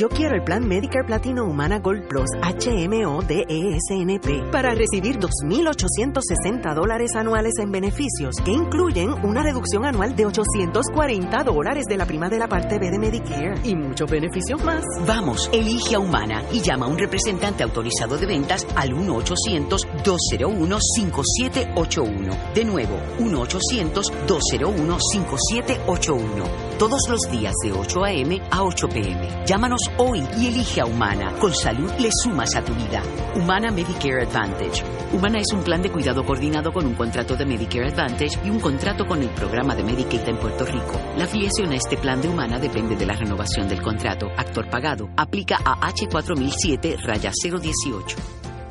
Yo quiero el plan Medicare Platino Humana Gold Plus HMO DESNP para recibir 2.860 dólares anuales en beneficios que incluyen una reducción anual de 840 dólares de la prima de la parte B de Medicare y muchos beneficios más. Vamos, elige a Humana y llama a un representante autorizado de ventas al 1-800-201-5781. De nuevo, 1-800-201-5781. Todos los días de 8 a.m. a 8 p.m. Llámanos hoy y elige a Humana. Con salud le sumas a tu vida. Humana Medicare Advantage. Humana es un plan de cuidado coordinado con un contrato de Medicare Advantage y un contrato con el programa de Medicaid en Puerto Rico. La afiliación a este plan de Humana depende de la renovación del contrato. Actor pagado. Aplica a H4007 raya 018.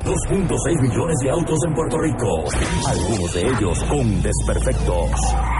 2.6 millones de autos en Puerto Rico, algunos de ellos con desperfectos.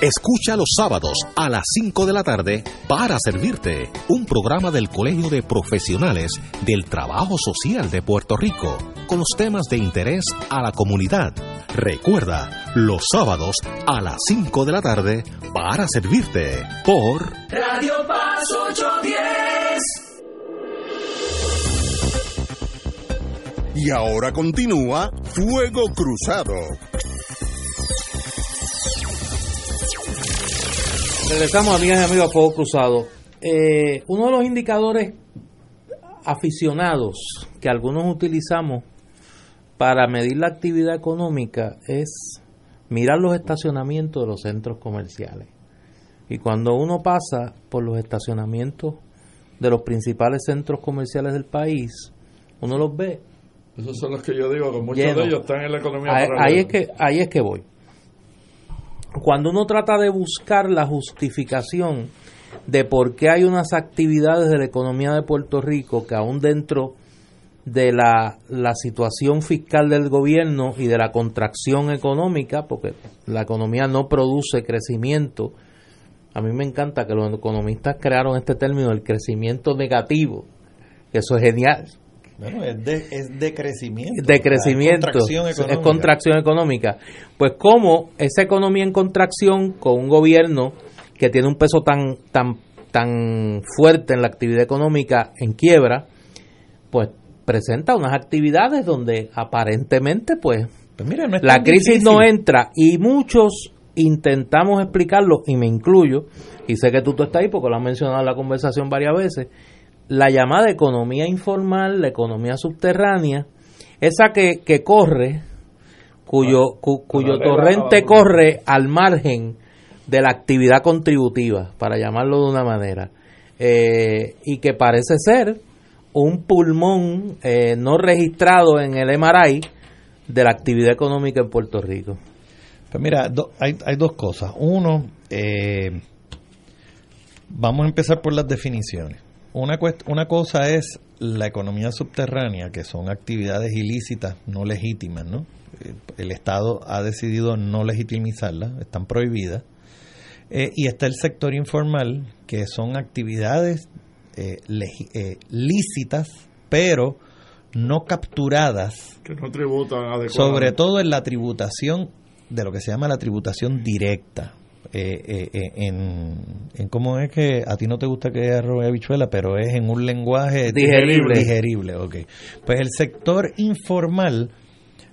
Escucha los sábados a las 5 de la tarde para servirte un programa del Colegio de Profesionales del Trabajo Social de Puerto Rico con los temas de interés a la comunidad. Recuerda, los sábados a las 5 de la tarde para servirte por Radio Paz 810. Y ahora continúa Fuego Cruzado. Regresamos, amigas y amigos, a Fuego Cruzado. Eh, uno de los indicadores aficionados que algunos utilizamos para medir la actividad económica es mirar los estacionamientos de los centros comerciales. Y cuando uno pasa por los estacionamientos de los principales centros comerciales del país, uno los ve. Esos son los que yo digo, que muchos Lleno. de ellos están en la economía Ahí, ahí es que, ahí es que voy. Cuando uno trata de buscar la justificación de por qué hay unas actividades de la economía de Puerto Rico que aún dentro de la, la situación fiscal del gobierno y de la contracción económica, porque la economía no produce crecimiento, a mí me encanta que los economistas crearon este término, el crecimiento negativo, que eso es genial, Bueno, es de, es de crecimiento. de crecimiento, Es contracción es económica. contracción económica. Pues como esa economía en contracción con un gobierno que tiene un peso tan tan tan fuerte en la actividad económica en quiebra, pues presenta unas actividades donde aparentemente pues Pues mira, no es la crisis no entra y muchos intentamos explicarlo y me incluyo y sé que tú, tú estás ahí porque lo has mencionado en la conversación varias veces la llamada economía informal la economía subterránea esa que, que corre cuyo cu- cuyo torrente corre al margen de la actividad contributiva para llamarlo de una manera eh, y que parece ser un pulmón eh, no registrado en el MRI de la actividad económica en Puerto Rico. Pues mira, do- hay, hay dos cosas. Uno, eh, vamos a empezar por las definiciones. Una, una cosa es la economía subterránea, que son actividades ilícitas, no legítimas, ¿no? El Estado ha decidido no legitimizarlas, están prohibidas. Eh, y está el sector informal, que son actividades eh, eh, lícitas, pero no capturadas. Que no tributan adecuadamente. Sobre todo en la tributación de lo que se llama la tributación directa. Eh, eh, eh, en, en cómo es que a ti no te gusta que arrobe habichuela, pero es en un lenguaje digerible. digerible okay. Pues el sector informal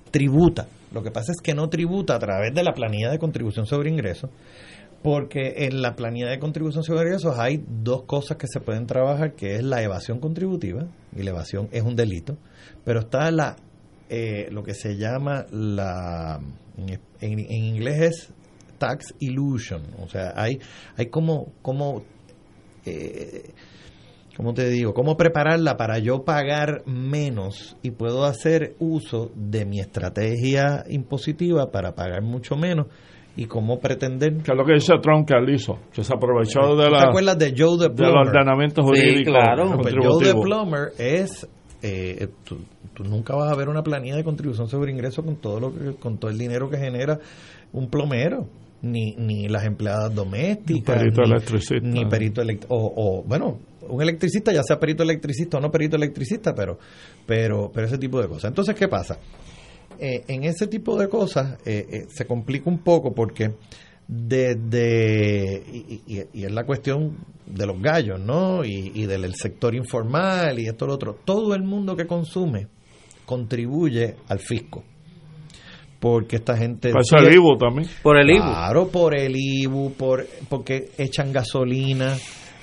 tributa. Lo que pasa es que no tributa a través de la planilla de contribución sobre ingresos, porque en la planilla de contribución sobre ingresos hay dos cosas que se pueden trabajar, que es la evasión contributiva, y la evasión es un delito, pero está la lo que se llama la en, en inglés es tax illusion. O sea, hay, hay como, como eh, ¿cómo te digo? ¿Cómo prepararla para yo pagar menos y puedo hacer uso de mi estrategia impositiva para pagar mucho menos? y cómo pretender que es lo que dice Trump que él hizo que se aprovechó de la ¿te acuerdas de Joe the Plumber? del ordenamiento jurídico sí, claro. Pues Joe the Plumber es eh, tú, tú, nunca vas a ver una planilla de contribución sobre ingresos con todo lo que, con todo el dinero que genera un plomero ni, ni las empleadas domésticas, perito ni, electricista. ni perito elect o, o, bueno, un electricista, ya sea perito electricista o no perito electricista, pero, pero, pero ese tipo de cosas. Entonces, ¿qué pasa? Eh, en ese tipo de cosas eh, eh, se complica un poco porque desde, y, y, y, es la cuestión de los gallos, ¿no? Y, y del sector informal y esto lo otro. Todo el mundo que consume contribuye al fisco porque esta gente Pasa el IBU también. Por el IBU. Claro por el IBU por porque echan gasolina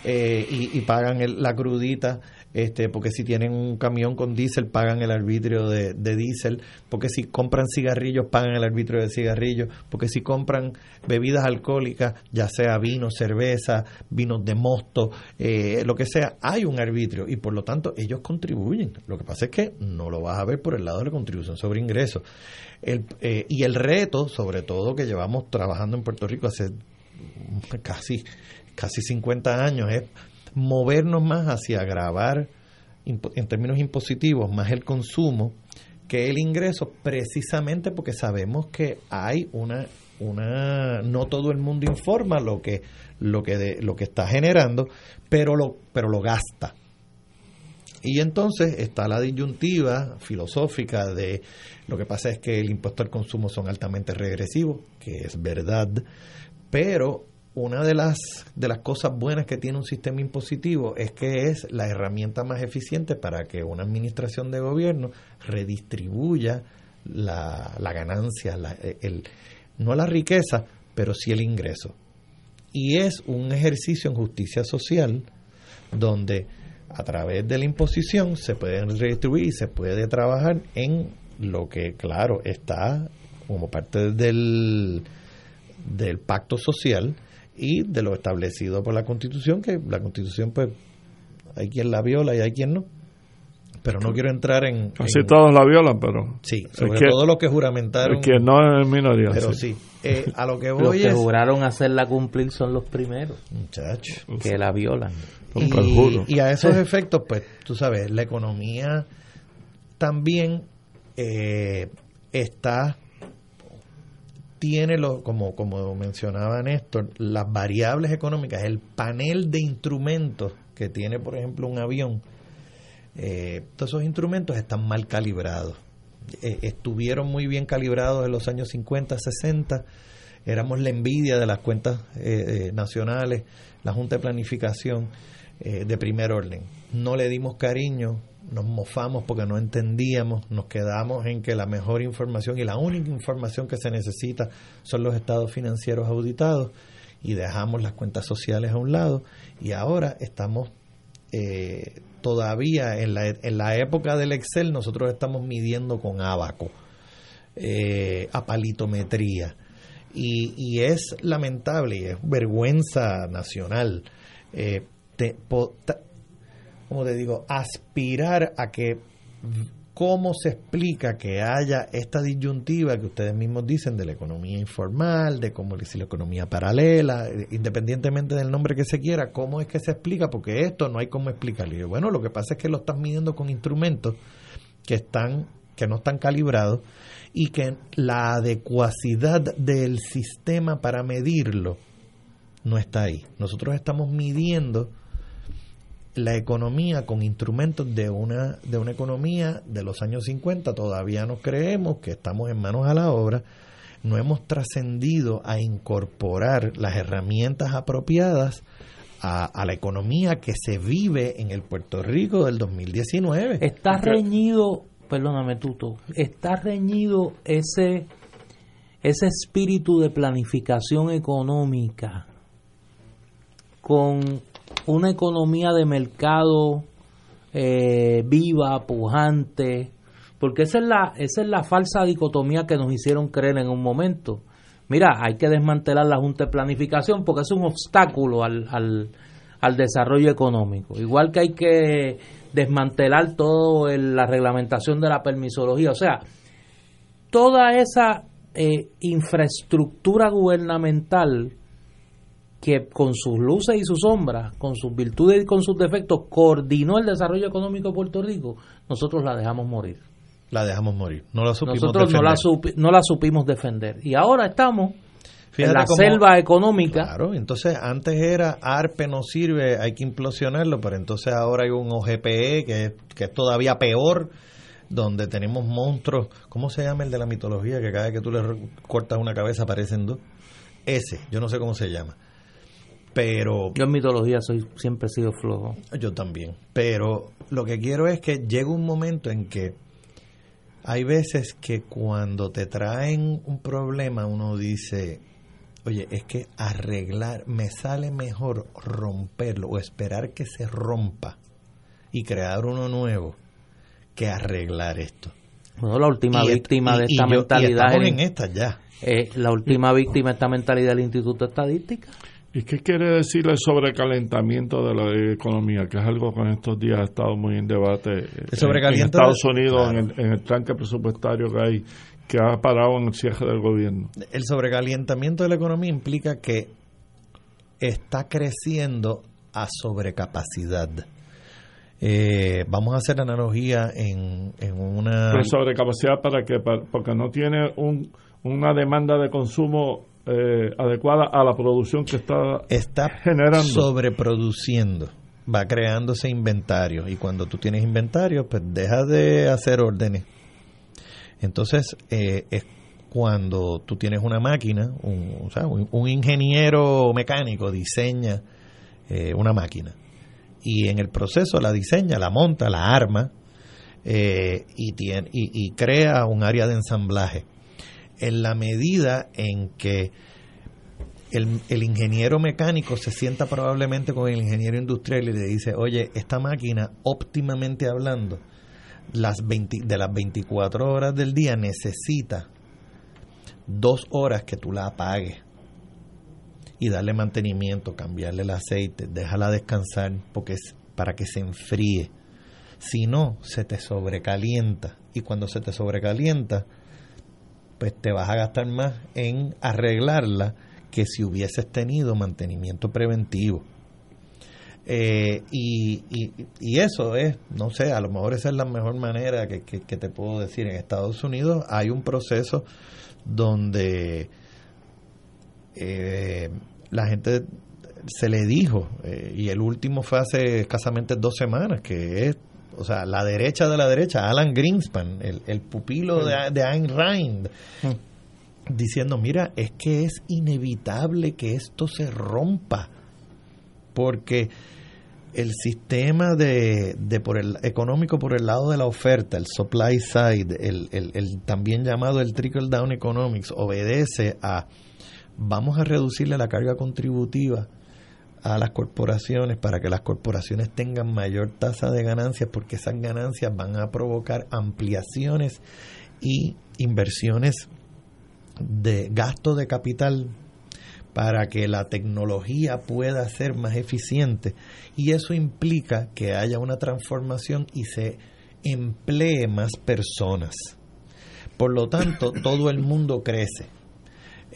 eh, y, y, pagan el, la crudita este porque si tienen un camión con diésel pagan el arbitrio de, de diésel porque si compran cigarrillos pagan el arbitrio de cigarrillos porque si compran bebidas alcohólicas ya sea vino cerveza vinos de mosto eh, lo que sea hay un arbitrio y por lo tanto ellos contribuyen. Lo que pasa es que no lo vas a ver por el lado de la contribución sobre ingresos el, eh, y el reto, sobre todo, que llevamos trabajando en Puerto Rico hace casi, casi 50 años, es movernos más hacia agravar, en términos impositivos, más el consumo que el ingreso, precisamente porque sabemos que hay una una no todo el mundo informa lo que lo que de, lo que está generando pero lo pero lo gasta y entonces está la disyuntiva filosófica de lo que pasa es que el impuesto al consumo son altamente regresivos, que es verdad, pero una de las de las cosas buenas que tiene un sistema impositivo es que es la herramienta más eficiente para que una administración de gobierno redistribuya la, la ganancia, la, el, no la riqueza, pero sí el ingreso. Y es un ejercicio en justicia social donde a través de la imposición se puede redistribuir y se puede trabajar en lo que, claro, está como parte del, del pacto social y de lo establecido por la Constitución, que la Constitución, pues, hay quien la viola y hay quien no. Pero no quiero entrar en... Casi en, todos la violan, pero... Sí, sobre que, todo los que juramentaron... Que no es minoría. Pero sí, eh, a lo que voy Los que es, juraron hacerla cumplir son los primeros Muchacho. que la violan. Y, y, a esos efectos, pues, tú sabes, la economía también eh, está tiene lo, como, como mencionaba Néstor, las variables económicas, el panel de instrumentos que tiene, por ejemplo, un avión, eh, todos esos instrumentos están mal calibrados. Eh, estuvieron muy bien calibrados en los años 50, 60, éramos la envidia de las cuentas eh, nacionales, la Junta de Planificación de primer orden. No le dimos cariño, nos mofamos porque no entendíamos, nos quedamos en que la mejor información y la única información que se necesita son los estados financieros auditados y dejamos las cuentas sociales a un lado y ahora estamos eh, todavía en la, en la época del Excel nosotros estamos midiendo con abaco, eh, a palitometría y, y, es lamentable y es vergüenza nacional. Eh, te, digo, aspirar a que ¿Cómo se explica que haya esta disyuntiva que ustedes mismos dicen de la economía informal, de cómo decir la economía paralela, independientemente del nombre que se quiera, cómo es que se explica? Porque esto no hay cómo explicarlo. Bueno, lo que pasa es que lo están midiendo con instrumentos que están que no están calibrados y que la adecuacidad del sistema para medirlo no está ahí. Nosotros estamos midiendo la economía con instrumentos de una, de una economía de los años 50, todavía no creemos que estamos en manos a la obra, no hemos trascendido a incorporar las herramientas apropiadas a, a, la economía que se vive en el Puerto Rico del 2019. Está reñido, perdóname Tuto, está reñido ese, ese espíritu de planificación económica con una economía de mercado eh, viva, pujante, porque esa es, la, esa es la falsa dicotomía que nos hicieron creer en un momento. Mira, hay que desmantelar la Junta de Planificación porque es un obstáculo al, al, desarrollo económico. Igual que hay que desmantelar toda la reglamentación de la permisología. O sea, toda esa eh, infraestructura gubernamental que con sus luces y sus sombras, con sus virtudes y con sus defectos, coordinó el desarrollo económico de Puerto Rico, nosotros la dejamos morir. La dejamos morir, no la supimos nosotros defender. No, la supi no la supimos defender. Y ahora estamos Fíjate en la cómo, selva económica. Claro, entonces antes era ARPE no sirve, hay que implosionarlo, pero entonces ahora hay un OGPE que es, que es todavía peor, donde tenemos monstruos, ¿cómo se llama el de la mitología? Que cada vez que tú le cortas una cabeza aparecen dos. Ese, yo no sé cómo se llama pero yo en mitología soy siempre he sido flojo. Yo también. Pero lo que quiero es que llega un momento en que hay veces que cuando te traen un problema uno dice oye es que arreglar me sale mejor romperlo o esperar que se rompa y crear uno nuevo que arreglar esto bueno, la última y, víctima y, de esta y yo, mentalidad en esta ya. Eh, la última víctima de esta mentalidad del Instituto de Estadística ¿Y qué quiere decir el sobrecalentamiento de la economía? Que es algo que en estos días ha estado muy en debate en, en, Estados Unidos, claro. en, el, en, el, tranque presupuestario que hay, que ha parado en el cierre del gobierno. El sobrecalentamiento de la economía implica que está creciendo a sobrecapacidad. Eh, vamos a hacer analogía en, en una... Pero sobrecapacidad para que porque no tiene un, una demanda de consumo eh, adecuada a la producción que está, está generando. sobreproduciendo va creándose inventario y cuando tú tienes inventario pues dejas de hacer órdenes entonces eh, es cuando tú tienes una máquina un, o sea, un, un ingeniero mecánico diseña eh, una máquina y en el proceso la diseña la monta la arma eh, y, tiene, y, y crea un área de ensamblaje en la medida en que el, el, ingeniero mecánico se sienta probablemente con el ingeniero industrial y le dice, oye, esta máquina, óptimamente hablando, las 20, de las 24 horas del día necesita dos horas que tú la apagues y darle mantenimiento, cambiarle el aceite, déjala descansar porque es para que se enfríe. Si no, se te sobrecalienta y cuando se te sobrecalienta, pues te vas a gastar más en arreglarla que si hubieses tenido mantenimiento preventivo. Eh, y, y, eso es, no sé, a lo mejor esa es la mejor manera que, que, que, te puedo decir. En Estados Unidos hay un proceso donde eh, la gente se le dijo, eh, y el último fue hace escasamente dos semanas, que es o sea, la derecha de la derecha, Alan Greenspan, el, el pupilo de, de Ayn Rand, diciendo, mira, es que es inevitable que esto se rompa, porque el sistema de, de por el económico por el lado de la oferta, el supply side, el, el, el también llamado el trickle down economics, obedece a vamos a reducirle la carga contributiva a las corporaciones para que las corporaciones tengan mayor tasa de ganancias porque esas ganancias van a provocar ampliaciones y inversiones de gasto de capital para que la tecnología pueda ser más eficiente y eso implica que haya una transformación y se emplee más personas. Por lo tanto, todo el mundo crece.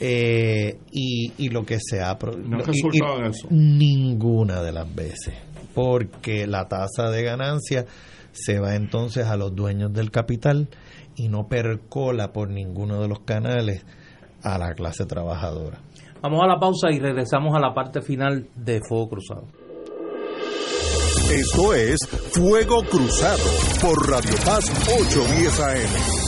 Eh, y, y, lo que se ha no y, y eso. ninguna de las veces porque la tasa de ganancia se va entonces a los dueños del capital y no percola por ninguno de los canales a la clase trabajadora. Vamos a la pausa y regresamos a la parte final de Fuego Cruzado. Esto es Fuego Cruzado por Radio Paz 810 AM.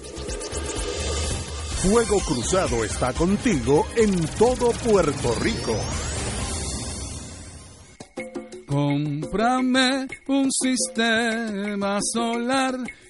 Fuego Cruzado está contigo en todo Puerto Rico. Cómprame un sistema solar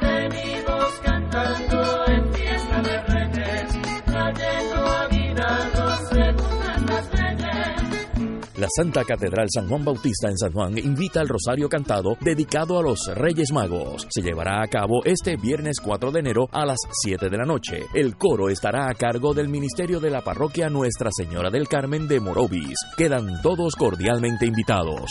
Venimos cantando La Santa Catedral San Juan Bautista en San Juan invita al Rosario Cantado dedicado a los Reyes Magos. Se llevará a cabo este viernes 4 de enero a las 7 de la noche. El coro estará a cargo del Ministerio de la Parroquia Nuestra Señora del Carmen de Morovis. Quedan todos cordialmente invitados.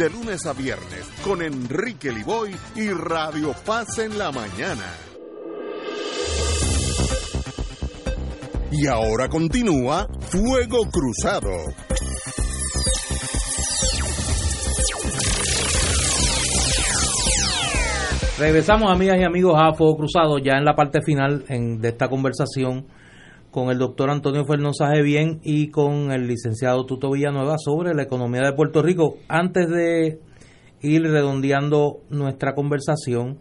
de lunes a viernes con Enrique Liboy y Radio Paz en la mañana. Y ahora continúa Fuego Cruzado. Regresamos, amigas y amigos, a Fuego Cruzado, ya en la parte final de esta conversación con el doctor Antonio Fernández Bien y con el licenciado Tuto Villanueva sobre la economía de Puerto Rico. Antes de ir redondeando nuestra conversación,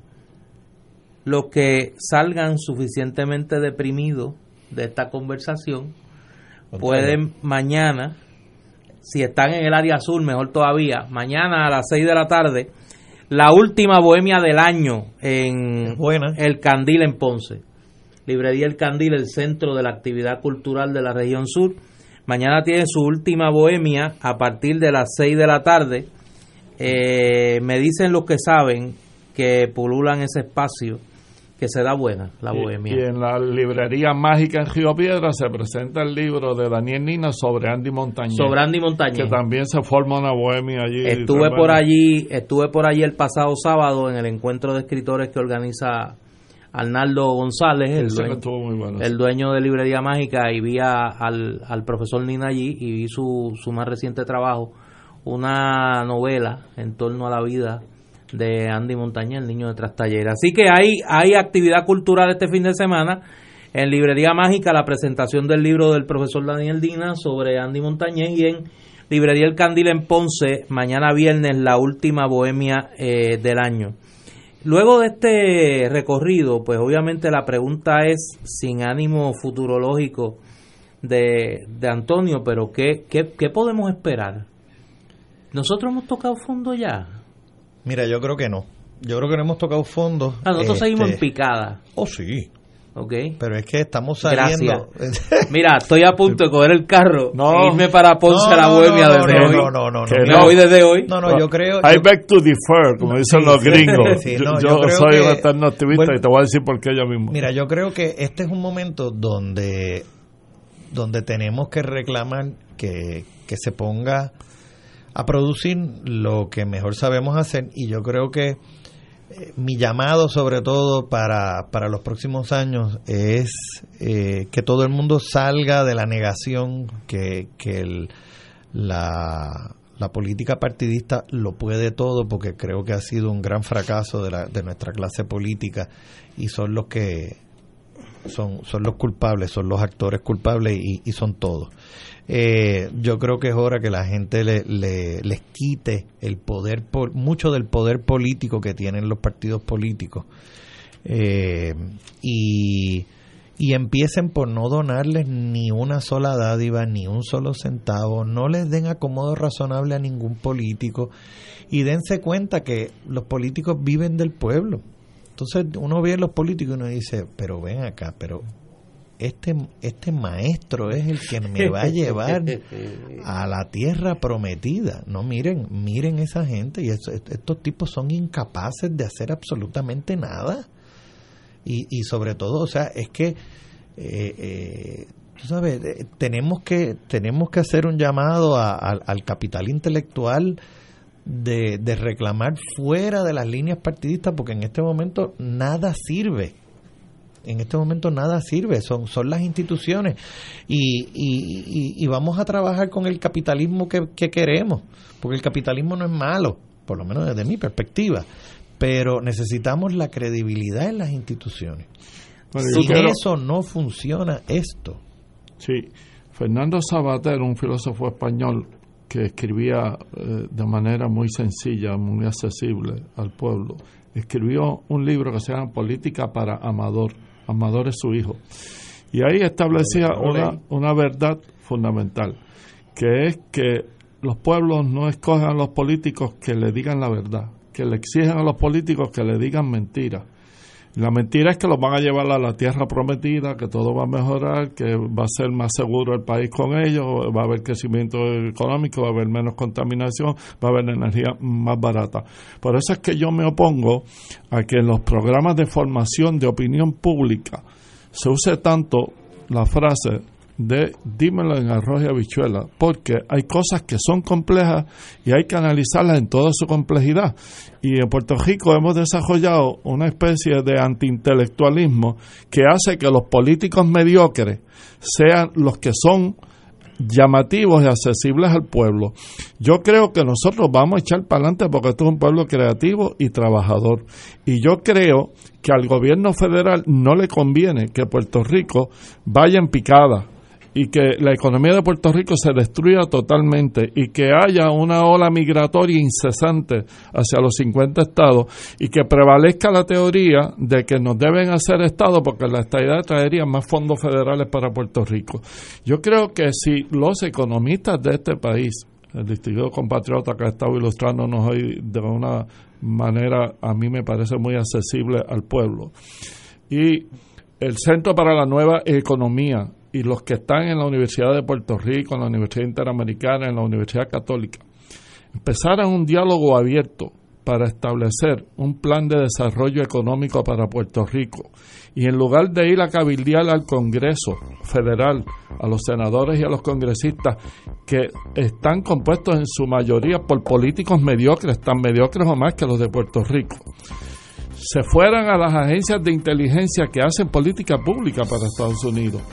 los que salgan suficientemente deprimidos de esta conversación pueden mañana, si están en el área azul, mejor todavía, mañana a las 6 de la tarde, la última bohemia del año en El Candil en Ponce. Librería El Candil, el centro de la actividad cultural de la región sur. Mañana tiene su última bohemia a partir de las 6 de la tarde. Eh, me dicen los que saben que pululan ese espacio, que se da buena la bohemia. Y, en la librería mágica en Río Piedra se presenta el libro de Daniel Nina sobre Andy Montañez. Sobre Andy Montañez. Que también se forma una bohemia allí. Estuve por allí, estuve por allí el pasado sábado en el encuentro de escritores que organiza Arnaldo González, el dueño, el de Librería Mágica, y vi a- al, al profesor Nina allí y vi su, su más reciente trabajo, una novela en torno a la vida de Andy Montañez, el niño de Trastallera. Así que hay, hay actividad cultural este fin de semana. En Librería Mágica, la presentación del libro del profesor Daniel Dina sobre Andy Montañez y en Librería El Candil en Ponce, mañana viernes, la última bohemia eh, del año. Luego de este recorrido, pues obviamente la pregunta es, sin ánimo futurológico de, de Antonio, pero ¿qué, qué, qué podemos esperar? ¿Nosotros hemos tocado fondo ya? Mira, yo creo que no. Yo creo que no hemos tocado fondo. Ah, nosotros Este, seguimos en picada. Oh, sí. ¿Ok? Pero es que estamos saliendo. Gracias. Mira, estoy a punto de coger el carro No. e irme para Ponce No, a la no, Bohemia no, desde no, hoy. no, no, no, no. voy desde hoy. No, no, yo creo. I yo- beg to defer, como dicen Sí, los gringos. sí, yo, no, yo yo creo soy que- un eterno activista bueno, y te voy a decir por qué yo mismo. Mira, yo creo que este es un momento donde, donde tenemos que reclamar que, que se ponga a producir lo que mejor sabemos hacer y yo creo que mi llamado sobre todo para, para los próximos años es eh, que todo el mundo salga de la negación que, que el- la, la política partidista lo puede todo porque creo que ha sido un gran fracaso de, la, de nuestra clase política y son los que son, son los culpables, son los actores culpables y, y son todos. Eh, yo creo que es hora que la gente le, le- les quite el poder, pol- mucho del poder político que tienen los partidos políticos. Eh, y, y empiecen por no donarles ni una sola dádiva, ni un solo centavo, no les den acomodo razonable a ningún político. Y dense cuenta que los políticos viven del pueblo. Entonces uno ve a los políticos y uno dice, pero ven acá, pero este, este maestro es el que me va a llevar a la tierra prometida. No, miren, miren esa gente y estos tipos son incapaces de hacer absolutamente nada. Y, y sobre todo, o sea, es que, eh, eh, tú sabes, eh, tenemos que, tenemos que hacer un llamado a- al- al capital intelectual de, de reclamar fuera de las líneas partidistas porque en este momento nada sirve en este momento nada sirve, son, son las instituciones y, y- y- y vamos a trabajar con el capitalismo que, que queremos, porque el capitalismo no es malo, por lo menos desde mi perspectiva, pero necesitamos la credibilidad en las instituciones. Bueno, Sin quiero- eso no funciona esto. Sí, Fernando Sabater, un filósofo español que escribía eh, de manera muy sencilla, muy accesible al pueblo, escribió un libro que se llama Política para Amador. Amador es su hijo. Y ahí establecía una, una verdad fundamental, que es que los pueblos no escogen a los políticos que le digan la verdad, que le exigen a los políticos que le digan mentiras. La mentira es que los van a llevar a la tierra prometida, que todo va a mejorar, que va a ser más seguro el país con ellos, va a haber crecimiento económico, va a haber menos contaminación, va a haber energía más barata. Por eso es que yo me opongo a que en los programas de formación de opinión pública se use tanto la frase de dímelo en arroz y habichuela, porque hay cosas que son complejas y hay que analizarlas en toda su complejidad. Y en Puerto Rico hemos desarrollado una especie de antiintelectualismo que hace que los políticos mediocres sean los que son llamativos y accesibles al pueblo. Yo creo que nosotros vamos a echar para adelante porque esto es un pueblo creativo y trabajador. Y yo creo que al gobierno federal no le conviene que Puerto Rico vaya en picada y que la economía de Puerto Rico se destruya totalmente y que haya una ola migratoria incesante hacia los 50 estados y que prevalezca la teoría de que nos deben hacer estado porque la estadidad traería más fondos federales para Puerto Rico. Yo creo que si los economistas de este país, el distinguido compatriota que ha estado ilustrándonos hoy de una manera a mí me parece muy accesible al pueblo, y el Centro para la Nueva Economía y los que están en la Universidad de Puerto Rico, en la Universidad Interamericana, en la Universidad Católica, empezaran un diálogo abierto para establecer un plan de desarrollo económico para Puerto Rico. Y en lugar de ir a cabildear al Congreso Federal, a los senadores y a los congresistas, que están compuestos en su mayoría por políticos mediocres, tan mediocres o más que los de Puerto Rico, se fueran a las agencias de inteligencia que hacen política pública para Estados Unidos,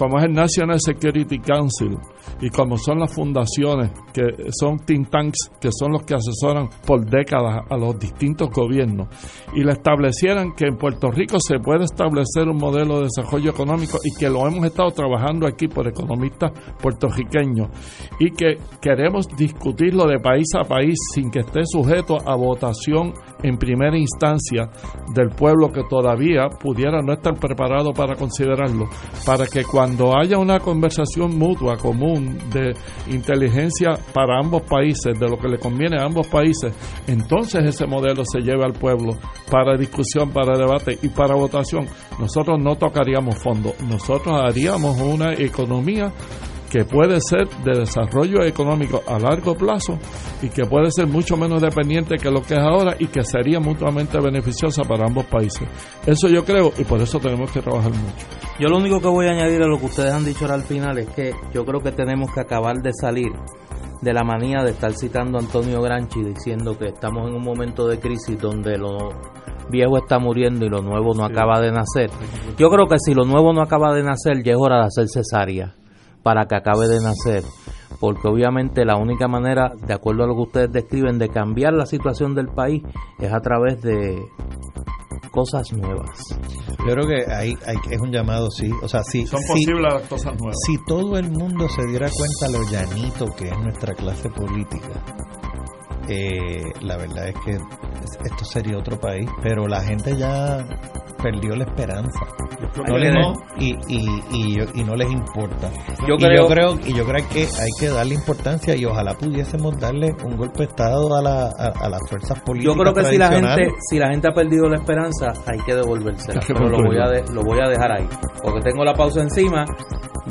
como es el National Security Council y como son las fundaciones que son think tanks que son los que asesoran por décadas a los distintos gobiernos y le establecieran que en Puerto Rico se puede establecer un modelo de desarrollo económico y que lo hemos estado trabajando aquí por economistas puertorriqueños y que queremos discutirlo de país a país sin que esté sujeto a votación en primera instancia del pueblo que todavía pudiera no estar preparado para considerarlo, para que cuando cuando haya una conversación mutua común de inteligencia para ambos países, de lo que le conviene a ambos países, entonces ese modelo se lleva al pueblo para discusión, para debate y para votación. Nosotros no tocaríamos fondo, nosotros haríamos una economía que puede ser de desarrollo económico a largo plazo y que puede ser mucho menos dependiente que lo que es ahora y que sería mutuamente beneficiosa para ambos países. Eso yo creo y por eso tenemos que trabajar mucho. Yo lo único que voy a añadir a lo que ustedes han dicho ahora al final es que yo creo que tenemos que acabar de salir de la manía de estar citando a Antonio Granchi diciendo que estamos en un momento de crisis donde lo viejo está muriendo y lo nuevo no acaba de nacer. Yo creo que si lo nuevo no acaba de nacer, ya es hora de hacer cesárea para que acabe de nacer. Porque obviamente la única manera, de acuerdo a lo que ustedes describen, de cambiar la situación del país es a través de cosas nuevas. Yo creo que ahí hay, es un llamado, sí. O sea, sí. Son posibles las cosas nuevas. Si todo el mundo se diera cuenta lo llanito que es nuestra clase política, eh, la verdad es que esto sería otro país. Pero la gente ya perdió la esperanza. No les- y, y, y, yo- y no les importa. Yo y creo- yo creo y yo creo que hay que darle importancia y ojalá pudiésemos darle un golpe de estado a, la, a, a las fuerzas Yo políticas creo que si la gente si la gente ha perdido la esperanza, hay que devolvérsela. Pero lo voy, a de- lo voy a dejar ahí. Porque tengo la pausa encima.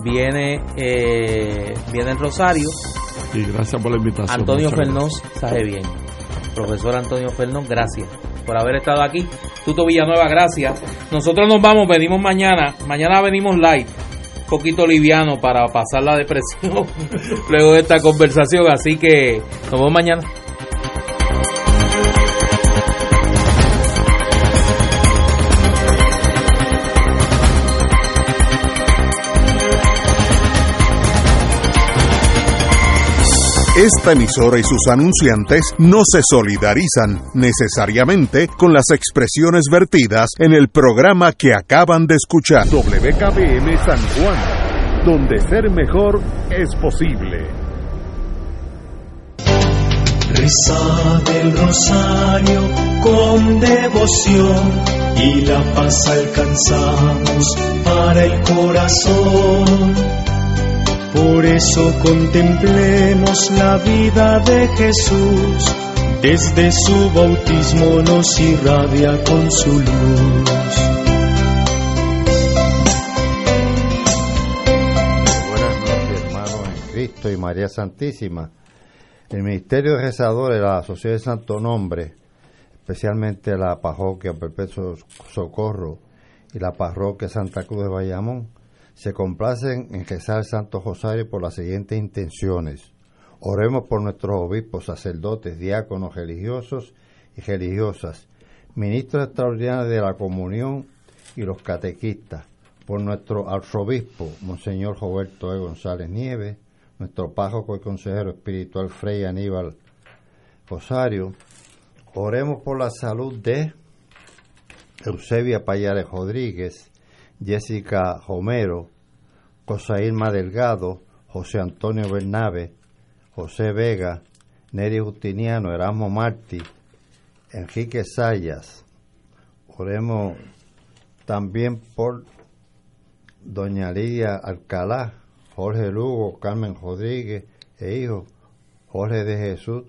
Viene eh, viene el Rosario. Y gracias por la invitación. Antonio Fernós sabe bien. Profesor Antonio Fernós, gracias por haber estado aquí. Tuto Villanueva, gracias. Nosotros nos vamos, venimos mañana. Mañana venimos live. Poquito liviano para pasar la depresión luego de esta conversación. Así que nos vemos mañana. Esta emisora y sus anunciantes no se solidarizan necesariamente con las expresiones vertidas en el programa que acaban de escuchar. WKBM San Juan, donde ser mejor es posible. Reza del rosario con devoción y la paz alcanzamos para el corazón. Por eso contemplemos la vida de Jesús, desde su bautismo nos irradia con su luz. Buenas noches, hermanos en Cristo y María Santísima. El Ministerio de Rezadores de la Sociedad de Santo Nombre, especialmente la Parroquia Perpetuo Socorro y la Parroquia Santa Cruz de Bayamón, se complacen en rezar Santo Rosario por las siguientes intenciones. Oremos por nuestros obispos, sacerdotes, diáconos, religiosos y religiosas, ministros extraordinarios de la comunión y los catequistas, por nuestro arzobispo, Monseñor Roberto E. González Nieves, nuestro párroco y consejero espiritual Frei Aníbal Rosario. Oremos por la salud de Eusebia Payares Rodríguez, Jessica Romero, Cosa Irma Delgado, José Antonio Bernabe, José Vega, Neri Justiniano, Erasmo Martí, Enrique Sayas. Oremos también por Doña Lidia Alcalá, Jorge Lugo, Carmen Rodríguez e hijo Jorge de Jesús